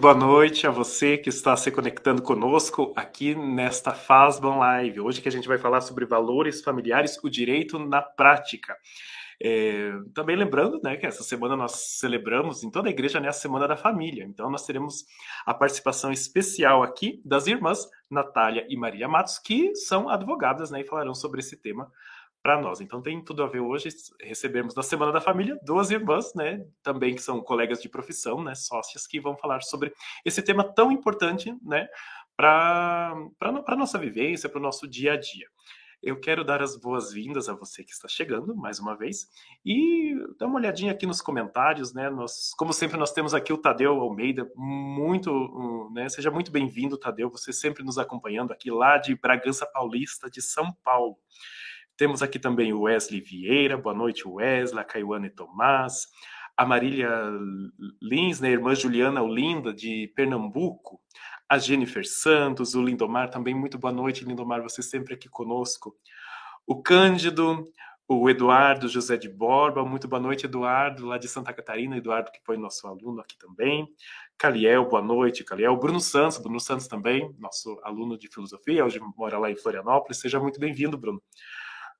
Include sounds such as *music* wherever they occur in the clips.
Boa noite a você que está se conectando conosco aqui nesta FASBAN Live. Hoje que a gente vai falar sobre valores familiares, o direito na prática. É, também lembrando né, que essa semana nós celebramos em toda a igreja né, a Semana da Família. Então nós teremos a participação especial aqui das irmãs Natália e Maria Matos, que são advogadas né, e falarão sobre esse tema para nós. Então tem tudo a ver hoje recebemos na Semana da Família duas irmãs, né, também que são colegas de profissão, né, sócias que vão falar sobre esse tema tão importante, né, para para nossa vivência, para o nosso dia a dia. Eu quero dar as boas-vindas a você que está chegando mais uma vez e dá uma olhadinha aqui nos comentários, né? Nós, como sempre, nós temos aqui o Tadeu Almeida, muito, né? Seja muito bem-vindo, Tadeu. Você sempre nos acompanhando aqui lá de Bragança Paulista, de São Paulo. Temos aqui também o Wesley Vieira, boa noite, Wesley, a Caiuana e Tomás, a Marília Lins, né, irmã Juliana Olinda, de Pernambuco, a Jennifer Santos, o Lindomar também, muito boa noite, Lindomar, você sempre aqui conosco. O Cândido, o Eduardo José de Borba, muito boa noite, Eduardo, lá de Santa Catarina, Eduardo que foi nosso aluno aqui também. Caliel, boa noite, Caliel. Bruno Santos, Bruno Santos também, nosso aluno de filosofia, hoje mora lá em Florianópolis, seja muito bem-vindo, Bruno.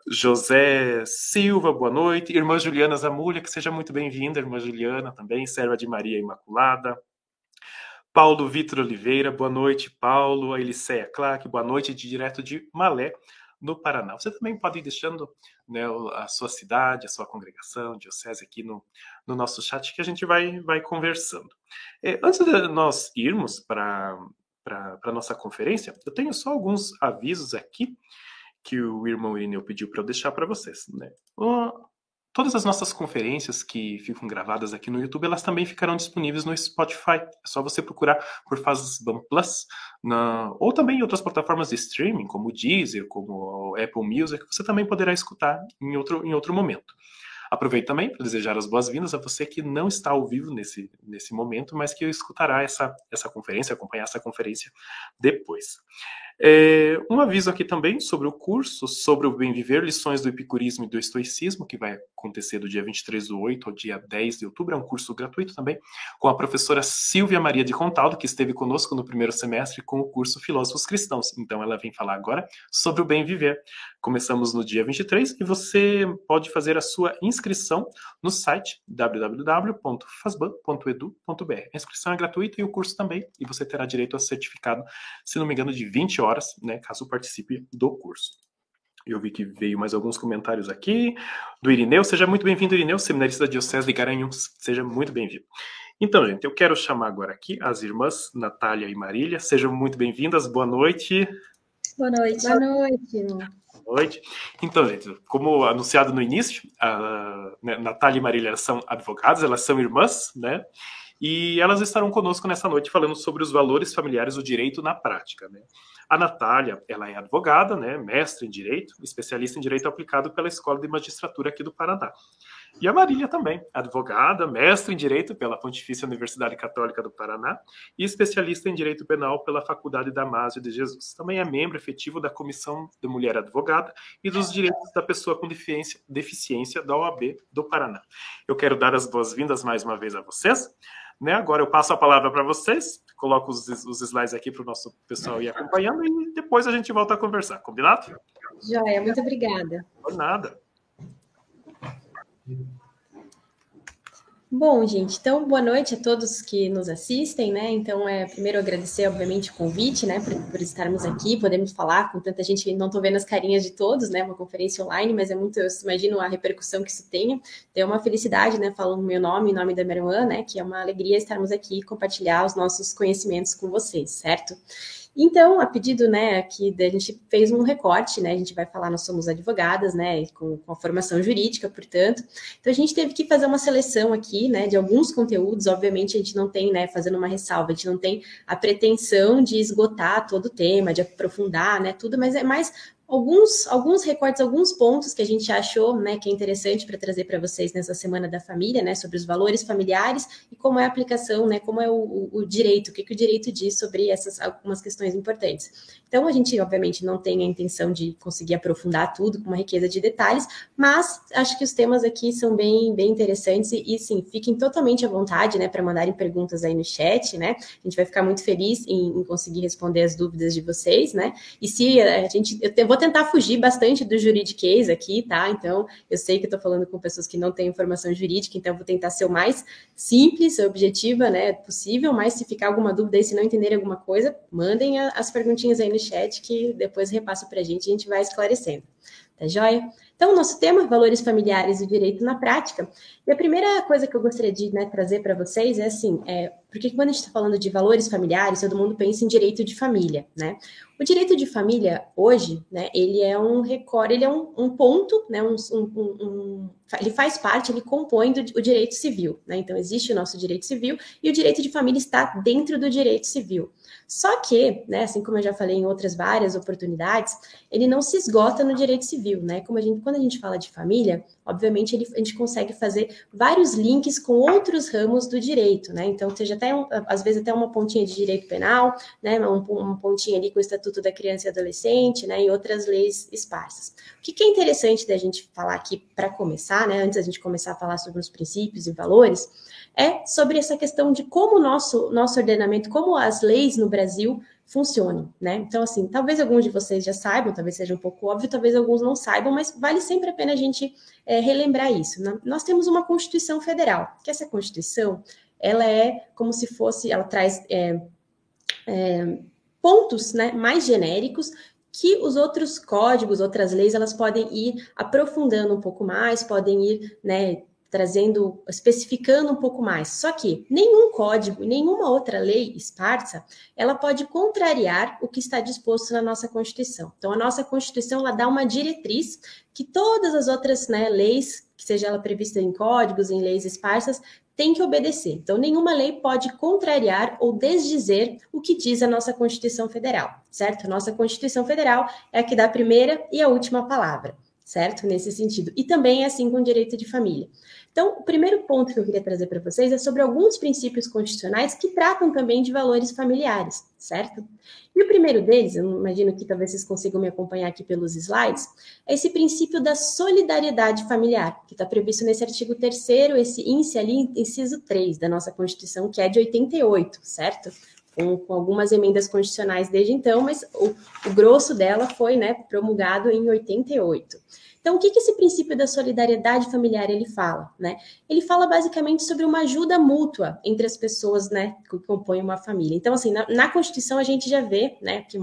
José Silva, boa noite. Irmã Juliana Zamulha, que seja muito bem-vinda, irmã Juliana também, serva de Maria Imaculada. Paulo Vitor Oliveira, boa noite, Paulo. A Eliceia Clark, boa noite, direto de Malé, no Paraná. Você também pode ir deixando né, a sua cidade, a sua congregação, diocese aqui no, no nosso chat que a gente vai, vai conversando. É, antes de nós irmos para a nossa conferência, eu tenho só alguns avisos aqui que o irmão Irineu pediu para eu deixar para vocês. Né? Todas as nossas conferências que ficam gravadas aqui no YouTube, elas também ficarão disponíveis no Spotify. É só você procurar por Fazban Plus, na... ou também em outras plataformas de streaming, como o Deezer, como o Apple Music, você também poderá escutar em outro, em outro momento. Aproveito também para desejar as boas-vindas a você que não está ao vivo nesse, nesse momento, mas que escutará essa, essa conferência, acompanhar essa conferência depois. É, um aviso aqui também sobre o curso sobre o bem viver, lições do epicurismo e do estoicismo, que vai acontecer do dia 23 do 8 ao dia 10 de outubro. É um curso gratuito também, com a professora Silvia Maria de Contaldo, que esteve conosco no primeiro semestre com o curso Filósofos Cristãos. Então, ela vem falar agora sobre o bem viver. Começamos no dia 23 e você pode fazer a sua inscrição no site www.fasban.edu.br. A inscrição é gratuita e o curso também, e você terá direito a certificado, se não me engano, de 20 horas horas, né, caso participe do curso. Eu vi que veio mais alguns comentários aqui do Irineu. Seja muito bem-vindo, Irineu, seminarista da Diocese de Garanhuns. Seja muito bem-vindo. Então, gente, eu quero chamar agora aqui as irmãs Natália e Marília. Sejam muito bem-vindas. Boa noite. Boa noite. Boa noite. Boa noite. Então, gente, como anunciado no início, a né, Natália e Marília são advogadas, elas são irmãs, né? E elas estarão conosco nessa noite falando sobre os valores familiares do direito na prática, né? A Natália, ela é advogada, né, mestre em direito, especialista em direito aplicado pela Escola de Magistratura aqui do Paraná. E a Marília também, advogada, mestre em direito pela Pontifícia Universidade Católica do Paraná e especialista em direito penal pela Faculdade Damásio de Jesus. Também é membro efetivo da Comissão de Mulher Advogada e dos Direitos da Pessoa com Deficiência, deficiência da OAB do Paraná. Eu quero dar as boas-vindas mais uma vez a vocês. Né? Agora eu passo a palavra para vocês, coloco os, os slides aqui para o nosso pessoal ir acompanhando e depois a gente volta a conversar, combinado? Joia, muito obrigada. Por nada. Bom, gente, então boa noite a todos que nos assistem, né? Então, é primeiro agradecer, obviamente, o convite, né, por, por estarmos aqui, podemos falar com tanta gente, não estou vendo as carinhas de todos, né? Uma conferência online, mas é muito, eu imagino a repercussão que isso tenha. Então, é uma felicidade, né, falando meu nome, em nome da minha irmã, né, que é uma alegria estarmos aqui e compartilhar os nossos conhecimentos com vocês, certo? Então, a pedido, né, aqui a gente fez um recorte, né, a gente vai falar, nós somos advogadas, né, com, com a formação jurídica, portanto, então a gente teve que fazer uma seleção aqui, né, de alguns conteúdos, obviamente a gente não tem, né, fazendo uma ressalva, a gente não tem a pretensão de esgotar todo o tema, de aprofundar, né, tudo, mas é mais alguns, alguns recortes, alguns pontos que a gente achou né, que é interessante para trazer para vocês nessa Semana da Família, né, sobre os valores familiares e como é a aplicação, né, como é o, o, o direito, o que, que o direito diz sobre essas algumas questões importantes. Então, a gente, obviamente, não tem a intenção de conseguir aprofundar tudo com uma riqueza de detalhes, mas acho que os temas aqui são bem, bem interessantes e, e sim, fiquem totalmente à vontade, né, para mandarem perguntas aí no chat, né? A gente vai ficar muito feliz em, em conseguir responder as dúvidas de vocês, né? E se a gente, eu vou tentar fugir bastante do juridiquês aqui, tá? Então, eu sei que estou falando com pessoas que não têm informação jurídica, então vou tentar ser o mais simples, objetiva, né, possível, mas se ficar alguma dúvida aí, se não entenderem alguma coisa, mandem as perguntinhas aí no chat que depois repasso para a gente e a gente vai esclarecendo. Tá joia? Então, nosso tema, valores familiares e direito na prática. E a primeira coisa que eu gostaria de né, trazer para vocês é assim, é, porque quando a gente está falando de valores familiares, todo mundo pensa em direito de família, né? O direito de família, hoje, né, ele é um recorde, ele é um, um ponto, né, um, um, um, ele faz parte, ele compõe do, o direito civil, né? Então, existe o nosso direito civil e o direito de família está dentro do direito civil. Só que, né, assim como eu já falei em outras várias oportunidades, ele não se esgota no direito civil, né? Como a gente, quando a gente fala de família, obviamente ele, a gente consegue fazer vários links com outros ramos do direito, né? Então, seja até um, às vezes até uma pontinha de direito penal, né? Um, uma pontinha ali com o Estatuto da Criança e Adolescente, né? E outras leis esparsas. O que, que é interessante da gente falar aqui para começar, né? Antes da gente começar a falar sobre os princípios e valores, é sobre essa questão de como o nosso, nosso ordenamento, como as leis no Brasil funcionam, né? Então, assim, talvez alguns de vocês já saibam, talvez seja um pouco óbvio, talvez alguns não saibam, mas vale sempre a pena a gente é, relembrar isso. Né? Nós temos uma Constituição Federal, que essa Constituição, ela é como se fosse, ela traz é, é, pontos né, mais genéricos que os outros códigos, outras leis, elas podem ir aprofundando um pouco mais, podem ir né, trazendo, especificando um pouco mais. Só que nenhum código, nenhuma outra lei esparsa, ela pode contrariar o que está disposto na nossa Constituição. Então, a nossa Constituição ela dá uma diretriz que todas as outras né, leis, que seja ela prevista em códigos, em leis esparsas, tem que obedecer. Então, nenhuma lei pode contrariar ou desdizer o que diz a nossa Constituição Federal, certo? Nossa Constituição Federal é a que dá a primeira e a última palavra, certo? Nesse sentido. E também é assim com o direito de família. Então, o primeiro ponto que eu queria trazer para vocês é sobre alguns princípios constitucionais que tratam também de valores familiares, certo? E o primeiro deles, eu imagino que talvez vocês consigam me acompanhar aqui pelos slides, é esse princípio da solidariedade familiar, que está previsto nesse artigo 3 esse índice ali, inciso 3 da nossa Constituição, que é de 88, certo? Com, com, algumas emendas constitucionais desde então, mas o, o grosso dela foi né, promulgado em 88. Então, o que, que esse princípio da solidariedade familiar ele fala? Né? Ele fala basicamente sobre uma ajuda mútua entre as pessoas né, que compõem uma família. Então, assim, na, na Constituição a gente já vê né, que,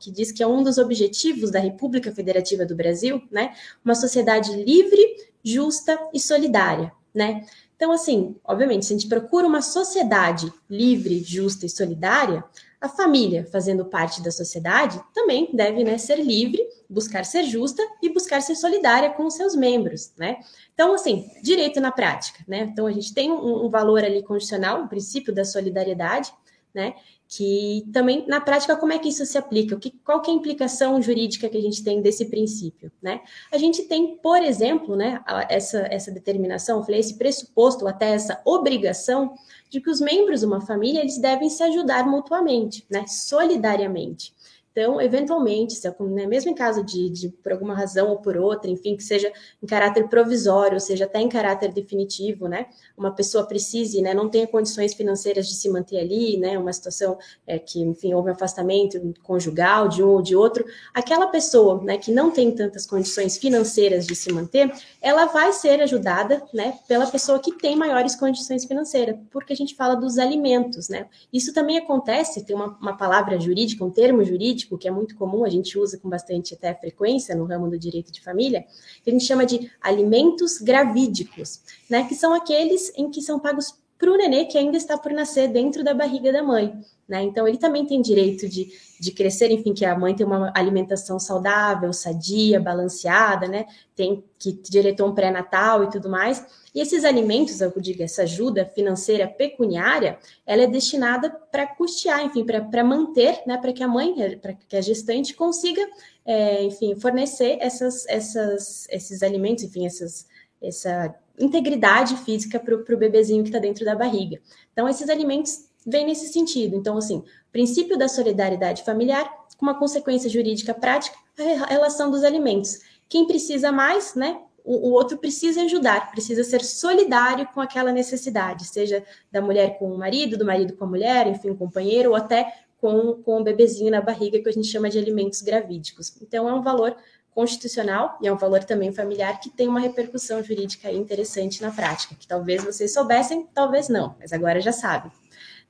que diz que é um dos objetivos da República Federativa do Brasil, né, uma sociedade livre, justa e solidária. Né? Então, assim, obviamente, se a gente procura uma sociedade livre, justa e solidária, a família, fazendo parte da sociedade, também deve né, ser livre, buscar ser justa e buscar ser solidária com os seus membros, né? Então, assim, direito na prática, né? Então, a gente tem um, um valor ali condicional, o princípio da solidariedade, né? Que também, na prática, como é que isso se aplica? Que, qual que é a implicação jurídica que a gente tem desse princípio, né? A gente tem, por exemplo, né, essa, essa determinação, falei, esse pressuposto, até essa obrigação de que os membros de uma família eles devem se ajudar mutuamente, né, solidariamente. Então, eventualmente, se, né, mesmo em caso de, de, por alguma razão ou por outra, enfim, que seja em caráter provisório, ou seja, até em caráter definitivo, né, uma pessoa precise, né, não tenha condições financeiras de se manter ali, né, uma situação é, que, enfim, houve um afastamento conjugal de um ou de outro, aquela pessoa, né, que não tem tantas condições financeiras de se manter, ela vai ser ajudada, né, pela pessoa que tem maiores condições financeiras, porque a gente fala dos alimentos, né. Isso também acontece, tem uma, uma palavra jurídica, um termo jurídico jurídico, que é muito comum, a gente usa com bastante até frequência no ramo do direito de família, que a gente chama de alimentos gravídicos, né? Que são aqueles em que são pagos para o nenê que ainda está por nascer dentro da barriga da mãe. Né? Então, ele também tem direito de, de crescer, enfim, que a mãe tem uma alimentação saudável, sadia, balanceada, né? Tem que direito a um pré-natal e tudo mais. E esses alimentos, eu digo, essa ajuda financeira pecuniária, ela é destinada para custear, enfim, para manter, né? Para que a mãe, para que a gestante consiga, é, enfim, fornecer essas, essas, esses alimentos, enfim, essas, essa integridade física para o bebezinho que está dentro da barriga. Então, esses alimentos vêm nesse sentido. Então, assim, princípio da solidariedade familiar, com uma consequência jurídica prática, a relação dos alimentos. Quem precisa mais, né? O, o outro precisa ajudar, precisa ser solidário com aquela necessidade, seja da mulher com o marido, do marido com a mulher, enfim, companheiro, ou até com, com o bebezinho na barriga, que a gente chama de alimentos gravídicos. Então, é um valor constitucional e é um valor também familiar que tem uma repercussão jurídica interessante na prática, que talvez vocês soubessem, talvez não, mas agora já sabem.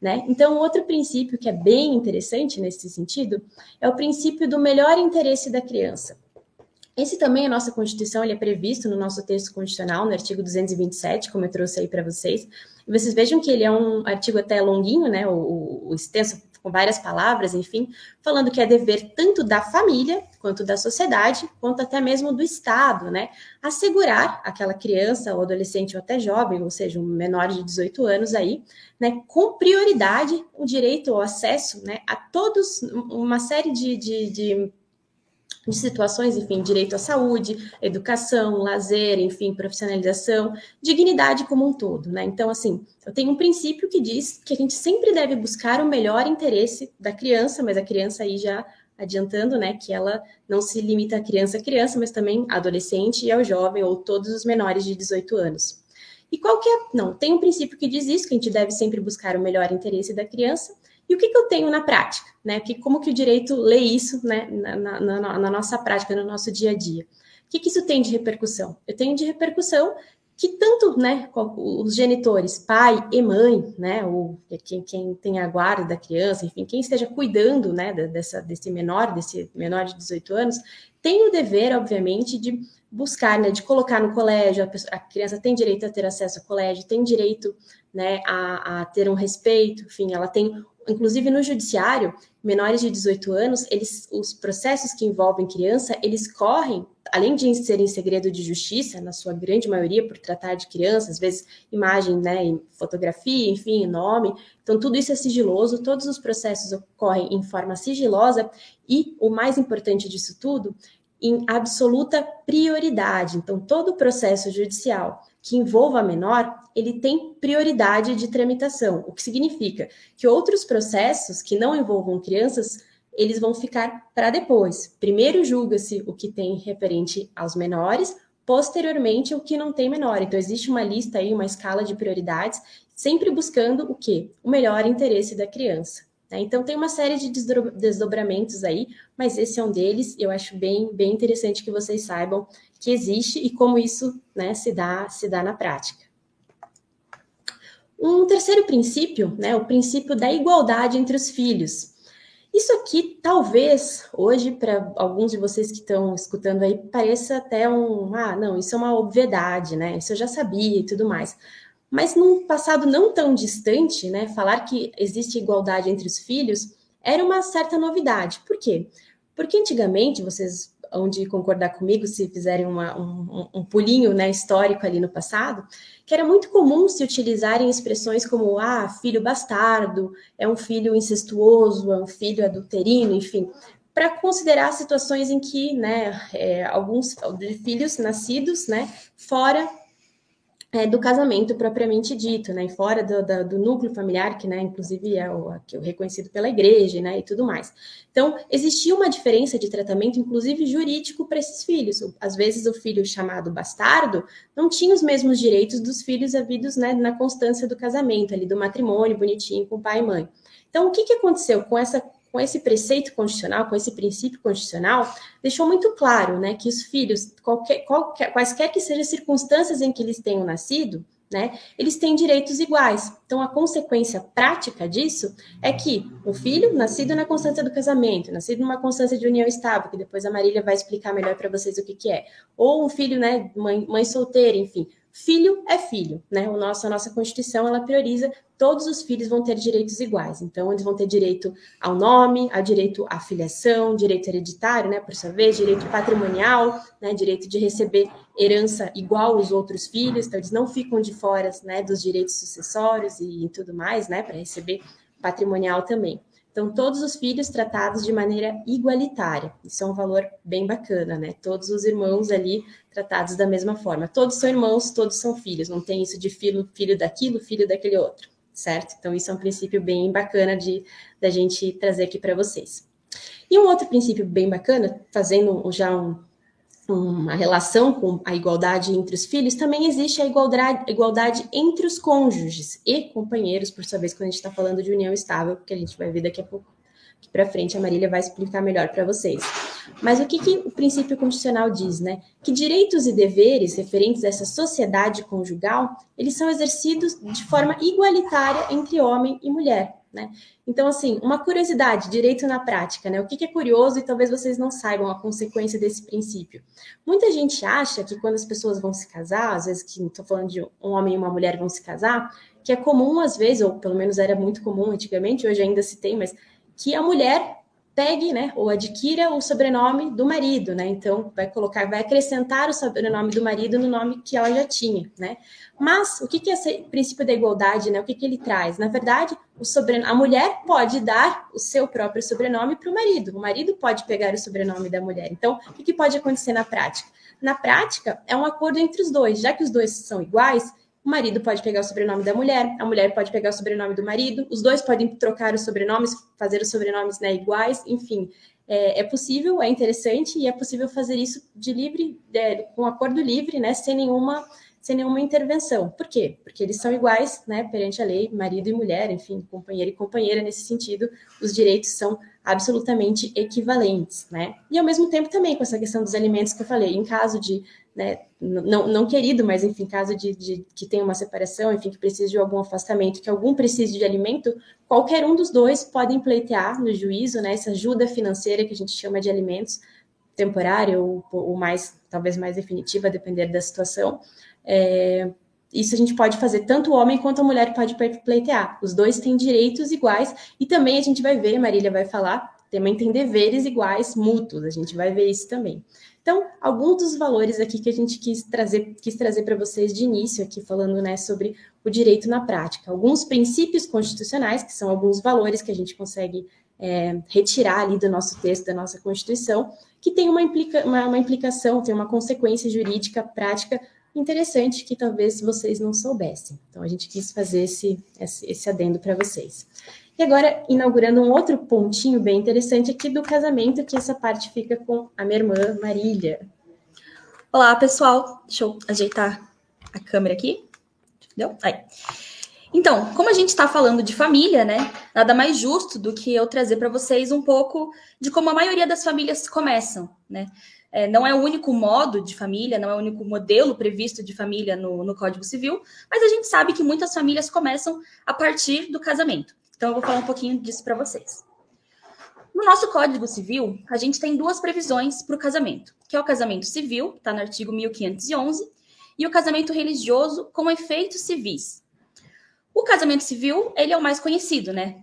Né? Então, outro princípio que é bem interessante nesse sentido é o princípio do melhor interesse da criança. Esse também, a nossa Constituição, ele é previsto no nosso texto constitucional, no artigo 227, como eu trouxe aí para vocês. E vocês vejam que ele é um artigo até longuinho, né? O, o, o extenso com várias palavras, enfim, falando que é dever tanto da família, quanto da sociedade, quanto até mesmo do Estado, né? Assegurar aquela criança, ou adolescente, ou até jovem, ou seja, um menor de 18 anos aí, né, com prioridade o direito ao acesso, né, a todos, uma série de, de, de de situações, enfim, direito à saúde, educação, lazer, enfim, profissionalização, dignidade como um todo, né? Então, assim, eu tenho um princípio que diz que a gente sempre deve buscar o melhor interesse da criança, mas a criança aí já adiantando, né, que ela não se limita à criança a criança, mas também adolescente e ao jovem ou todos os menores de 18 anos. E qual que é? Não, tem um princípio que diz isso, que a gente deve sempre buscar o melhor interesse da criança, e o que, que eu tenho na prática? Né? Que, como que o direito lê isso né? na, na, na, na nossa prática, no nosso dia a dia? O que, que isso tem de repercussão? Eu tenho de repercussão que tanto né, os genitores, pai e mãe, né, ou quem, quem tem a guarda da criança, enfim, quem esteja cuidando né, dessa, desse menor, desse menor de 18 anos, tem o dever, obviamente, de buscar, né, de colocar no colégio, a, pessoa, a, criança tem direito a ter acesso ao colégio, tem direito né, a, a ter um respeito, enfim, ela tem inclusive no judiciário, menores de 18 anos, eles, os processos que envolvem criança, eles correm, além de serem segredo de justiça, na sua grande maioria, por tratar de criança, às vezes imagem, né, fotografia, enfim, nome. Então, tudo isso é sigiloso, todos os processos ocorrem em forma sigilosa e, o mais importante disso tudo, em absoluta prioridade. Então, todo o processo judicial que envolva menor, ele tem prioridade de tramitação, o que significa que outros processos que não envolvam crianças, eles vão ficar para depois. Primeiro julga-se o que tem referente aos menores, posteriormente o que não tem menor. Então existe uma lista aí, uma escala de prioridades, sempre buscando o quê? O melhor interesse da criança. Né? Então tem uma série de desdobramentos aí, mas esse é um deles. Eu acho bem, bem interessante que vocês saibam que existe e como isso né, se, dá, se dá na prática. Um terceiro princípio, né, o princípio da igualdade entre os filhos. Isso aqui, talvez, hoje, para alguns de vocês que estão escutando aí, pareça até um, ah, não, isso é uma obviedade, né? Isso eu já sabia e tudo mais. Mas num passado não tão distante, né, falar que existe igualdade entre os filhos era uma certa novidade. Por quê? Porque antigamente, vocês onde concordar comigo se fizerem uma, um, um, pulinho né, histórico ali no passado, que era muito comum se utilizarem expressões como ah, filho bastardo, é um filho incestuoso, é um filho adulterino, enfim, para considerar situações em que né, é, alguns filhos nascidos né, fora é, do casamento propriamente dito, né, e fora do, do, do, núcleo familiar, que, né, inclusive é o, é o reconhecido pela igreja, né, e tudo mais. Então, existia uma diferença de tratamento, inclusive jurídico, para esses filhos. Às vezes, o filho chamado bastardo não tinha os mesmos direitos dos filhos havidos, né, na constância do casamento, ali do matrimônio bonitinho com pai e mãe. Então, o que, que aconteceu com essa com esse preceito constitucional, com esse princípio constitucional, deixou muito claro né, que os filhos, qualquer, qualquer, quaisquer que sejam as circunstâncias em que eles tenham nascido, né, eles têm direitos iguais. Então, a consequência prática disso é que o filho, nascido na constância do casamento, nascido numa constância de união estável, que depois a Marília vai explicar melhor para vocês o que, que é, ou um filho, né, mãe, mãe solteira, enfim, filho é filho, né? O nosso, a nossa Constituição ela prioriza todos os filhos vão ter direitos iguais. Então, eles vão ter direito ao nome, a direito à filiação, direito hereditário, né, por sua vez, direito patrimonial, né, direito de receber herança igual aos outros filhos. Então, eles não ficam de fora, né, dos direitos sucessórios e, e tudo mais, né, para receber patrimonial também. Então, todos os filhos tratados de maneira igualitária. Isso é um valor bem bacana, né? Todos os irmãos ali tratados da mesma forma. Todos são irmãos, todos são filhos. Não tem isso de filho, filho daquilo, filho daquele outro, certo? Então, isso é um princípio bem bacana de da gente trazer aqui para vocês. E um outro princípio bem bacana, fazendo já um, uma relação com a igualdade entre os filhos, também existe a igualdade, igualdade entre os cônjuges e companheiros, por sua vez, quando a gente está falando de união estável, que a gente vai ver daqui a pouco. Para frente, a Marília vai explicar melhor para vocês. Mas o que, que o princípio constitucional diz, né? Que direitos e deveres referentes a essa sociedade conjugal, eles são exercidos de forma igualitária entre homem e mulher. Né? Então, assim, uma curiosidade, direito na prática, né? O que, que, é curioso e talvez vocês não saibam a consequência desse princípio. Muita gente acha que quando as pessoas vão se casar, às vezes que estou falando de um homem e uma mulher vão se casar, que é comum às vezes, ou pelo menos era muito comum antigamente, hoje ainda se tem, mas que a mulher pegue, né, ou adquira o sobrenome do marido, né? Então vai colocar, vai acrescentar o sobrenome do marido no nome que ela já tinha, né? Mas o que que é esse princípio da igualdade, né? O que que ele traz? Na verdade, o sobren... a mulher pode dar o seu próprio sobrenome para o marido, o marido pode pegar o sobrenome da mulher. Então, o que, que pode acontecer na prática? Na prática, é um acordo entre os dois, já que os dois são iguais, o marido pode pegar o sobrenome da mulher, a mulher pode pegar o sobrenome do marido, os dois podem trocar os sobrenomes, fazer os sobrenomes né, iguais, enfim. É, é, possível, é interessante e é possível fazer isso de livre, é, com acordo livre, né, sem nenhuma, sem nenhuma intervenção. Por quê? Porque eles são iguais, né, perante a lei, marido e mulher, enfim, companheiro e companheira nesse sentido, os direitos são absolutamente equivalentes, né? E ao mesmo tempo também com essa questão dos alimentos que eu falei, em caso de né, não, não querido, mas enfim, caso de, de, que tenha uma separação, enfim, que precise de algum afastamento, que algum precise de alimento, qualquer um dos dois podem pleitear no juízo, né, essa ajuda financeira que a gente chama de alimentos, temporária ou, ou mais, talvez mais definitiva, a depender da situação. É, isso a gente pode fazer, tanto o homem quanto a mulher pode pleitear. Os dois têm direitos iguais, e também a gente vai ver, Marília vai falar, também tem deveres iguais, mútuos, a gente vai ver isso também. Então, alguns dos valores aqui que a gente quis trazer, quis trazer para vocês de início, aqui falando né, sobre o direito na prática. Alguns princípios constitucionais, que são alguns valores que a gente consegue é, retirar ali do nosso texto, da nossa Constituição, que tem uma, implica, uma, uma implicação, tem uma consequência jurídica prática interessante que talvez vocês não soubessem. Então, a gente quis fazer esse, esse, adendo para vocês. E agora, inaugurando um outro pontinho bem interessante aqui do casamento, que essa parte fica com a minha irmã Marília. Olá, pessoal. Deixa eu ajeitar a câmera aqui. Entendeu? Aí. Então, como a gente está falando de família, né? Nada mais justo do que eu trazer para vocês um pouco de como a maioria das famílias começam, né? É, não é o único modo de família, não é o único modelo previsto de família no, no Código Civil, mas a gente sabe que muitas famílias começam a partir do casamento. Então, eu vou falar um pouquinho disso para vocês. No nosso Código Civil, a gente tem duas previsões para o casamento, que é o casamento civil, está no artigo 1511, e o casamento religioso com efeitos civis. O casamento civil, ele é o mais conhecido, né?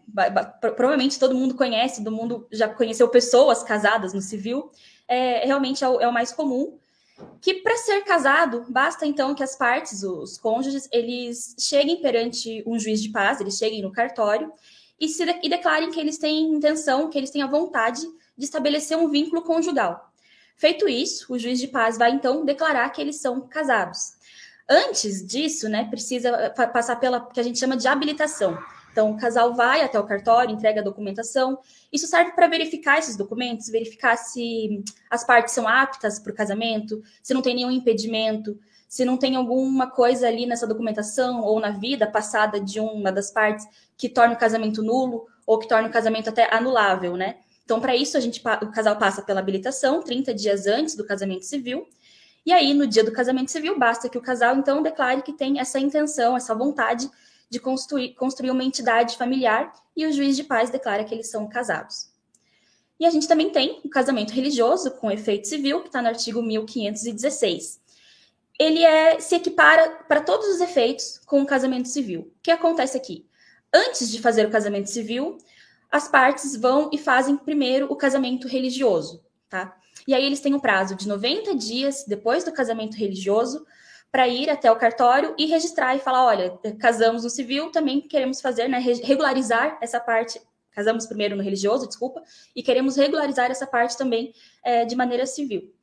Provavelmente todo mundo conhece, todo mundo já conheceu pessoas casadas no civil, é, realmente é o, é o mais comum que para ser casado basta então que as partes, os cônjuges, eles cheguem perante um juiz de paz, eles cheguem no cartório e, se, e declarem que eles têm intenção, que eles têm a vontade de estabelecer um vínculo conjugal. Feito isso, o juiz de paz vai então declarar que eles são casados. Antes disso, né, precisa passar pela que a gente chama de habilitação. Então, o casal vai até o cartório, entrega a documentação. Isso serve para verificar esses documentos, verificar se as partes são aptas para o casamento, se não tem nenhum impedimento, se não tem alguma coisa ali nessa documentação ou na vida passada de uma das partes que torna o casamento nulo ou que torna o casamento até anulável, né? Então, para isso, a gente, o casal passa pela habilitação 30 dias antes do casamento civil. E aí, no dia do casamento civil, basta que o casal, então, declare que tem essa intenção, essa vontade de construir, construir uma entidade familiar e o juiz de paz declara que eles são casados. E a gente também tem o casamento religioso com efeito civil, que está no artigo 1516. ele é se equipara para todos os efeitos com o casamento civil. O que acontece aqui? Antes de fazer o casamento civil, as partes vão e fazem primeiro o casamento religioso, tá? E aí eles têm um prazo de 90 dias depois do casamento religioso para ir até o cartório e registrar e falar, olha, casamos no civil, também queremos fazer, né, regularizar essa parte. Casamos primeiro no religioso, desculpa, e queremos regularizar essa parte também é, de maneira civil.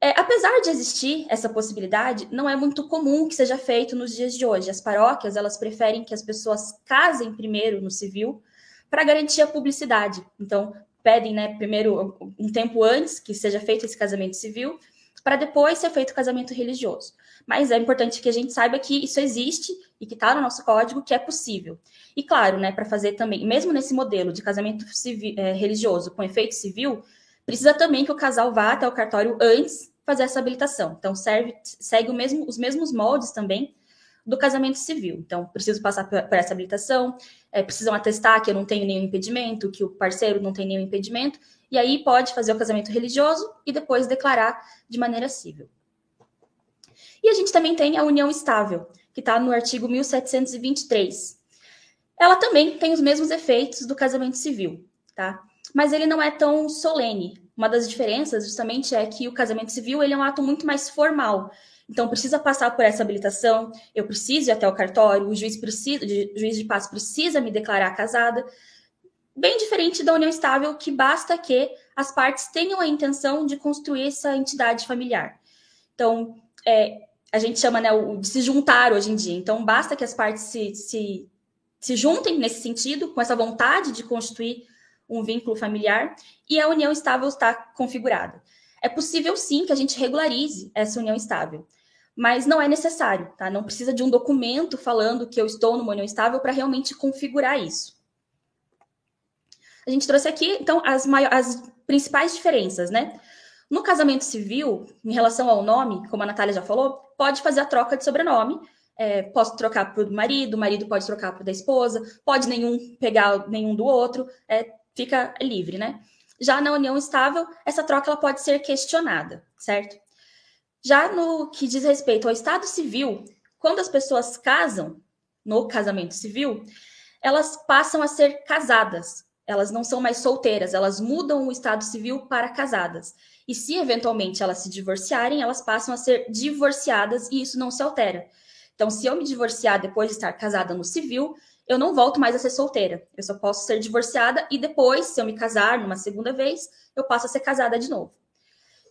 É, apesar de existir essa possibilidade, não é muito comum que seja feito nos dias de hoje. As paróquias elas preferem que as pessoas casem primeiro no civil para garantir a publicidade. Então pedem, né, primeiro um tempo antes que seja feito esse casamento civil, para depois ser feito o casamento religioso. Mas é importante que a gente saiba que isso existe e que está no nosso código que é possível. E claro, né, para fazer também, mesmo nesse modelo de casamento civil, é, religioso com efeito civil, precisa também que o casal vá até o cartório antes fazer essa habilitação. Então, serve, segue mesmo, os mesmos moldes também do casamento civil. Então, preciso passar por, por essa habilitação, é, precisam atestar que eu não tenho nenhum impedimento, que o parceiro não tem nenhum impedimento, e aí pode fazer o casamento religioso e depois declarar de maneira civil. E a gente também tem a união estável, que está no artigo 1723. Ela também tem os mesmos efeitos do casamento civil, tá? mas ele não é tão solene. Uma das diferenças, justamente, é que o casamento civil ele é um ato muito mais formal. Então, precisa passar por essa habilitação, eu preciso ir até o cartório, o juiz, precisa, o juiz de paz precisa me declarar casada. Bem diferente da união estável, que basta que as partes tenham a intenção de construir essa entidade familiar. Então, é, a gente chama né, de se juntar hoje em dia. Então, basta que as partes se, se, se juntem nesse sentido, com essa vontade de constituir um vínculo familiar e a união estável está configurada. É possível sim que a gente regularize essa união estável, mas não é necessário, tá? Não precisa de um documento falando que eu estou numa união estável para realmente configurar isso. A gente trouxe aqui, então, as, as principais diferenças, né? No casamento civil, em relação ao nome, como a Natália já falou, pode fazer a troca de sobrenome. É, posso trocar para o marido, o marido pode trocar para da esposa, pode nenhum pegar nenhum do outro. É, fica livre, né? Já na união estável, essa troca ela pode ser questionada, certo? Já no que diz respeito ao estado civil, quando as pessoas casam no casamento civil, elas passam a ser casadas. Elas não são mais solteiras, elas mudam o estado civil para casadas. E se eventualmente elas se divorciarem, elas passam a ser divorciadas e isso não se altera. Então, se eu me divorciar depois de estar casada no civil, eu não volto mais a ser solteira. Eu só posso ser divorciada e depois, se eu me casar numa segunda vez, eu passo a ser casada de novo.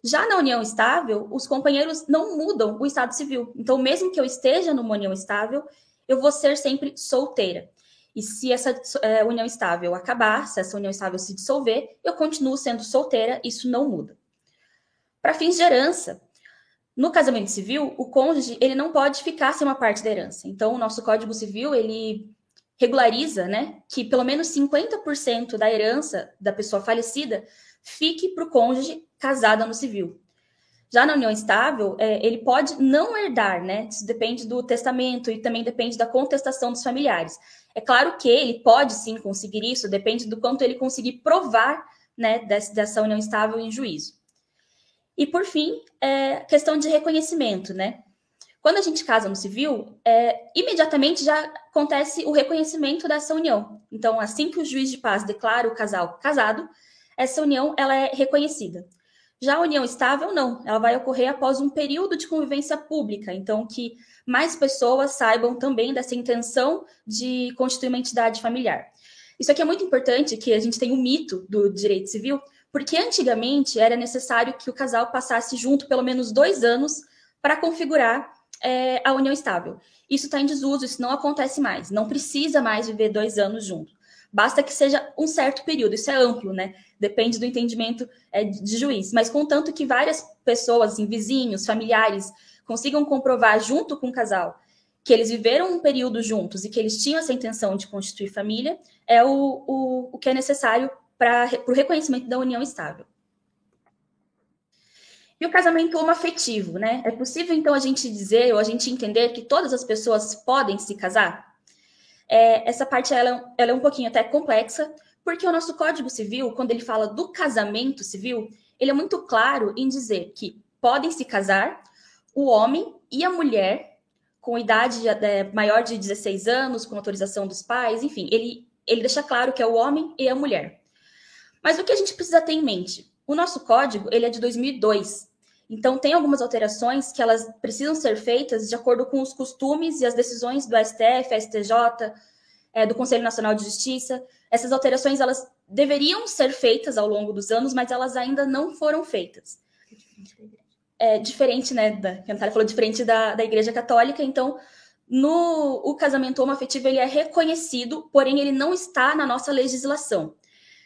Já na união estável, os companheiros não mudam o estado civil. Então, mesmo que eu esteja numa união estável, eu vou ser sempre solteira. E se essa é, união estável acabar, se essa união estável se dissolver, eu continuo sendo solteira, isso não muda. Para fins de herança, no casamento civil, o cônjuge ele não pode ficar sem uma parte da herança. Então, o nosso Código Civil ele regulariza, né, que pelo menos 50% da herança da pessoa falecida fique para o cônjuge casada no civil. Já na união estável, é, ele pode não herdar, né? Isso depende do testamento e também depende da contestação dos familiares. É claro que ele pode sim conseguir isso, depende do quanto ele conseguir provar, né, dessa união estável em juízo. E por fim, é, questão de reconhecimento, né? Quando a gente casa no civil, é, imediatamente já acontece o reconhecimento dessa união. Então, assim que o juiz de paz declara o casal casado, essa união ela é reconhecida. Já a união estável, não. Ela vai ocorrer após um período de convivência pública. Então, que mais pessoas saibam também dessa intenção de constituir uma entidade familiar. Isso aqui é muito importante, que a gente tem o um mito do direito civil, porque antigamente era necessário que o casal passasse junto pelo menos dois anos para configurar é, a união estável. Isso está em desuso, isso não acontece mais. Não precisa mais viver dois anos juntos. Basta que seja um certo período. Isso é amplo, né? Depende do entendimento é, de juiz. Mas contanto que várias pessoas, assim, vizinhos, familiares, consigam comprovar junto com o casal que eles viveram um período juntos e que eles tinham essa intenção de constituir família, é o, o, o que é necessário para o reconhecimento da união estável. E o casamento homoafetivo, né? É possível, então, a gente dizer ou a gente entender que todas as pessoas podem se casar? É, essa parte ela, ela é um pouquinho até complexa, porque o nosso Código Civil, quando ele fala do casamento civil, ele é muito claro em dizer que podem se casar o homem e a mulher com idade é, maior de 16 anos, com autorização dos pais, enfim, ele, ele deixa claro que é o homem e a mulher. Mas o que a gente precisa ter em mente? O nosso código, ele é de 2002. Então, tem algumas alterações que elas precisam ser feitas de acordo com os costumes e as decisões do STF, STJ, é, do Conselho Nacional de Justiça. Essas alterações, elas deveriam ser feitas ao longo dos anos, mas elas ainda não foram feitas. É diferente, né, da, que a Natália falou, diferente da, da Igreja Católica, então, no o casamento homoafetivo, ele é reconhecido, porém ele não está na nossa legislação.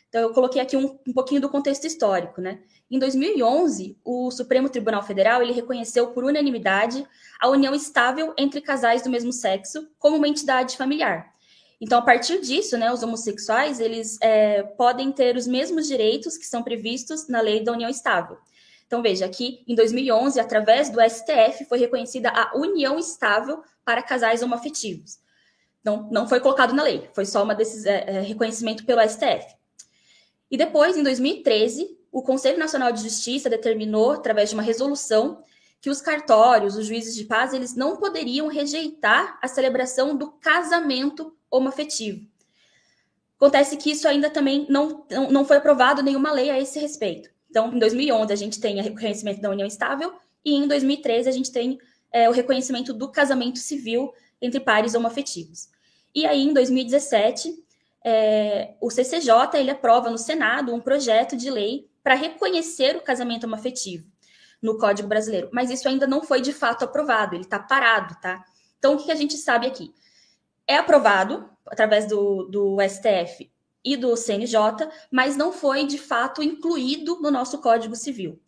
Então, eu coloquei aqui um, um pouquinho do contexto histórico, né? Em 2011, o Supremo Tribunal Federal ele reconheceu por unanimidade a união estável entre casais do mesmo sexo como uma entidade familiar. Então, a partir disso, né, os homossexuais eles é, podem ter os mesmos direitos que são previstos na lei da união estável. Então, veja, aqui em 2011, através do STF, foi reconhecida a união estável para casais homoafetivos. Não, não foi colocado na lei, foi só desses é, é, reconhecimento pelo STF. E depois, em 2013, o Conselho Nacional de Justiça determinou, através de uma resolução, que os cartórios, os juízes de paz, eles não poderiam rejeitar a celebração do casamento homoafetivo. Acontece que isso ainda também não, não foi aprovado nenhuma lei a esse respeito. Então, em 2011, a gente tem o reconhecimento da união estável, e em 2013, a gente tem é, o reconhecimento do casamento civil entre pares homoafetivos. E aí, em 2017, é, o CCJ ele aprova no Senado um projeto de lei para reconhecer o casamento homoafetivo no Código Brasileiro, mas isso ainda não foi de fato aprovado, ele está parado, tá? Então, o que a gente sabe aqui? É aprovado através do, do STF e do CNJ, mas não foi de fato incluído no nosso Código Civil.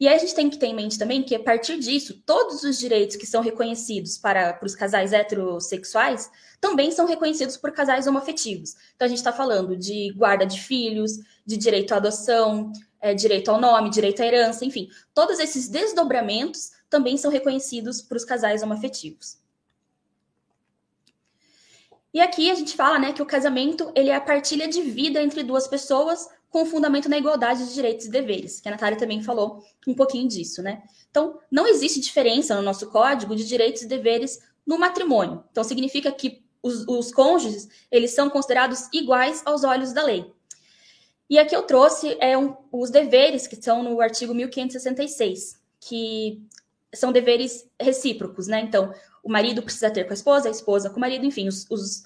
E a gente tem que ter em mente também que, a partir disso, todos os direitos que são reconhecidos para, para os casais heterossexuais também são reconhecidos por casais homoafetivos. Então, a gente está falando de guarda de filhos, de direito à adoção, é, direito ao nome, direito à herança, enfim. Todos esses desdobramentos também são reconhecidos para os casais homoafetivos. E aqui a gente fala né, que o casamento ele é a partilha de vida entre duas pessoas com fundamento na igualdade de direitos e deveres, que a Natália também falou um pouquinho disso, né? Então, não existe diferença no nosso código de direitos e deveres no matrimônio. Então, significa que os, os cônjuges, eles são considerados iguais aos olhos da lei. E aqui eu trouxe é, um, os deveres que estão no artigo 1566, que são deveres recíprocos, né? Então, o marido precisa ter com a esposa, a esposa com o marido, enfim, os, os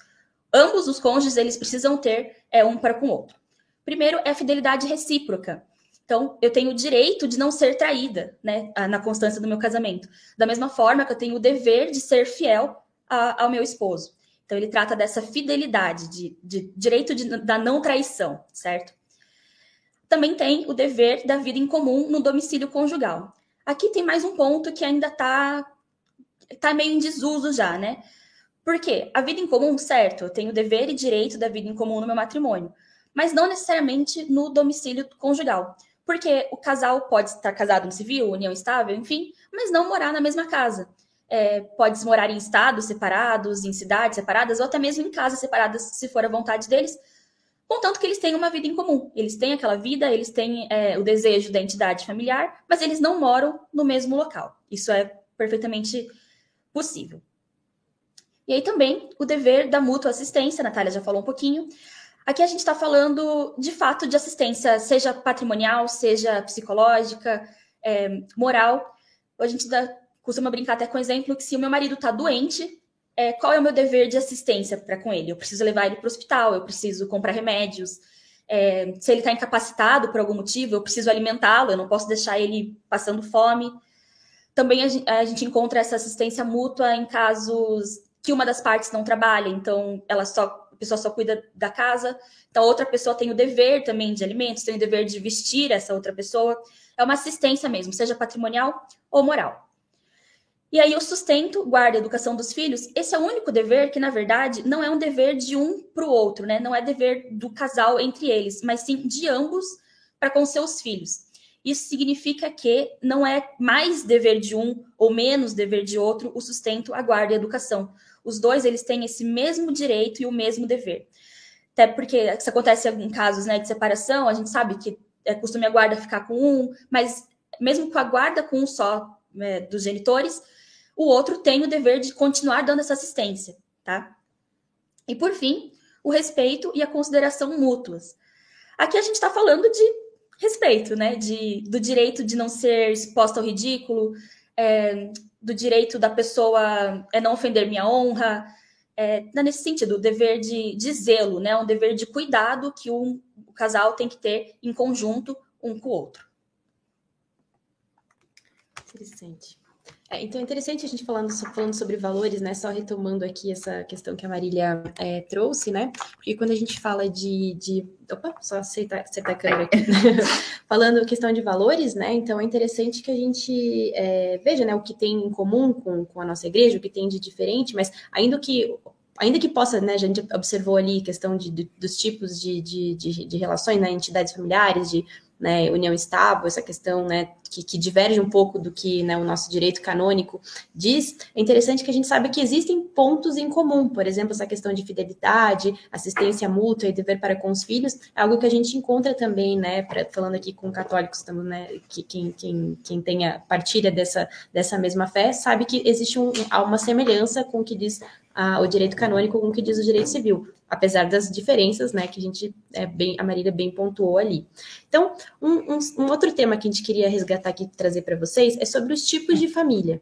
ambos os cônjuges, eles precisam ter é, um para com o outro. Primeiro é a fidelidade recíproca. Então, eu tenho o direito de não ser traída, né, na constância do meu casamento. Da mesma forma que eu tenho o dever de ser fiel a, ao meu esposo. Então, ele trata dessa fidelidade, de, de direito de, da não traição, certo? Também tem o dever da vida em comum no domicílio conjugal. Aqui tem mais um ponto que ainda está tá meio em desuso já, né? Por quê? A vida em comum, certo, eu tenho o dever e direito da vida em comum no meu matrimônio mas não necessariamente no domicílio conjugal. Porque o casal pode estar casado no civil, união estável, enfim, mas não morar na mesma casa. É, pode morar em estados separados, em cidades separadas, ou até mesmo em casas separadas, se for a vontade deles, contanto que eles tenham uma vida em comum. Eles têm aquela vida, eles têm é, o desejo da entidade familiar, mas eles não moram no mesmo local. Isso é perfeitamente possível. E aí também o dever da mútua assistência, a Natália já falou um pouquinho. Aqui a gente está falando de fato de assistência, seja patrimonial, seja psicológica, é, moral. A gente dá, costuma brincar até com o exemplo que se o meu marido está doente, é, qual é o meu dever de assistência para com ele? Eu preciso levar ele para o hospital, eu preciso comprar remédios. É, se ele está incapacitado por algum motivo, eu preciso alimentá-lo, eu não posso deixar ele passando fome. Também a gente, encontra essa assistência mútua em casos que uma das partes não trabalha, então ela só a pessoa só cuida da casa, então outra pessoa tem o dever também de alimentos, tem o dever de vestir essa outra pessoa. É uma assistência mesmo, seja patrimonial ou moral. E aí o sustento, guarda, educação dos filhos, esse é o único dever que, na verdade, não é um dever de um para o outro, né? Não é dever do casal entre eles, mas sim de ambos para com seus filhos. Isso significa que não é mais dever de um ou menos dever de outro o sustento, a guarda e a educação os dois eles têm esse mesmo direito e o mesmo dever. Até porque isso acontece em casos né, de separação, a gente sabe que é costume a guarda ficar com um, mas mesmo com a guarda com um só é, dos genitores, o outro tem o dever de continuar dando essa assistência, tá? E por fim, o respeito e a consideração mútuas. Aqui a gente está falando de respeito, né? De, do direito de não ser exposta ao ridículo, é, do direito da pessoa é não ofender minha honra, é, nesse sentido, o dever de, de zelo, né? Um dever de cuidado que um, o casal tem que ter em conjunto um com o outro. Interessante. É, então, é interessante a gente falando, falando sobre valores, né? Só retomando aqui essa questão que a Marília é, trouxe, né? Porque quando a gente fala de. de opa, só aceitar, aceitar a câmera aqui. *laughs* falando questão de valores, né? Então, é interessante que a gente é, veja né, o que tem em comum com, com a nossa igreja, o que tem de diferente, mas ainda que ainda que possa, né, a gente observou ali questão de, de dos tipos de, de, de, de relações, né, entidades familiares, de né, união estável, essa questão né, que, que, diverge um pouco do que né, o nosso direito canônico diz, é interessante que a gente sabe que existem pontos em comum, por exemplo, essa questão de fidelidade, assistência mútua e dever para com os filhos, é algo que a gente encontra também, né, pra, falando aqui com católicos, também, né, que quem, quem, quem tenha partilha dessa, dessa mesma fé, sabe que existe um, uma semelhança com o que diz a, o direito canônico com o que diz o direito civil, apesar das diferenças, né, que a gente é bem, a Marília bem pontuou ali. Então, um, um, um outro tema que a gente queria resgatar aqui trazer para vocês é sobre os tipos de família.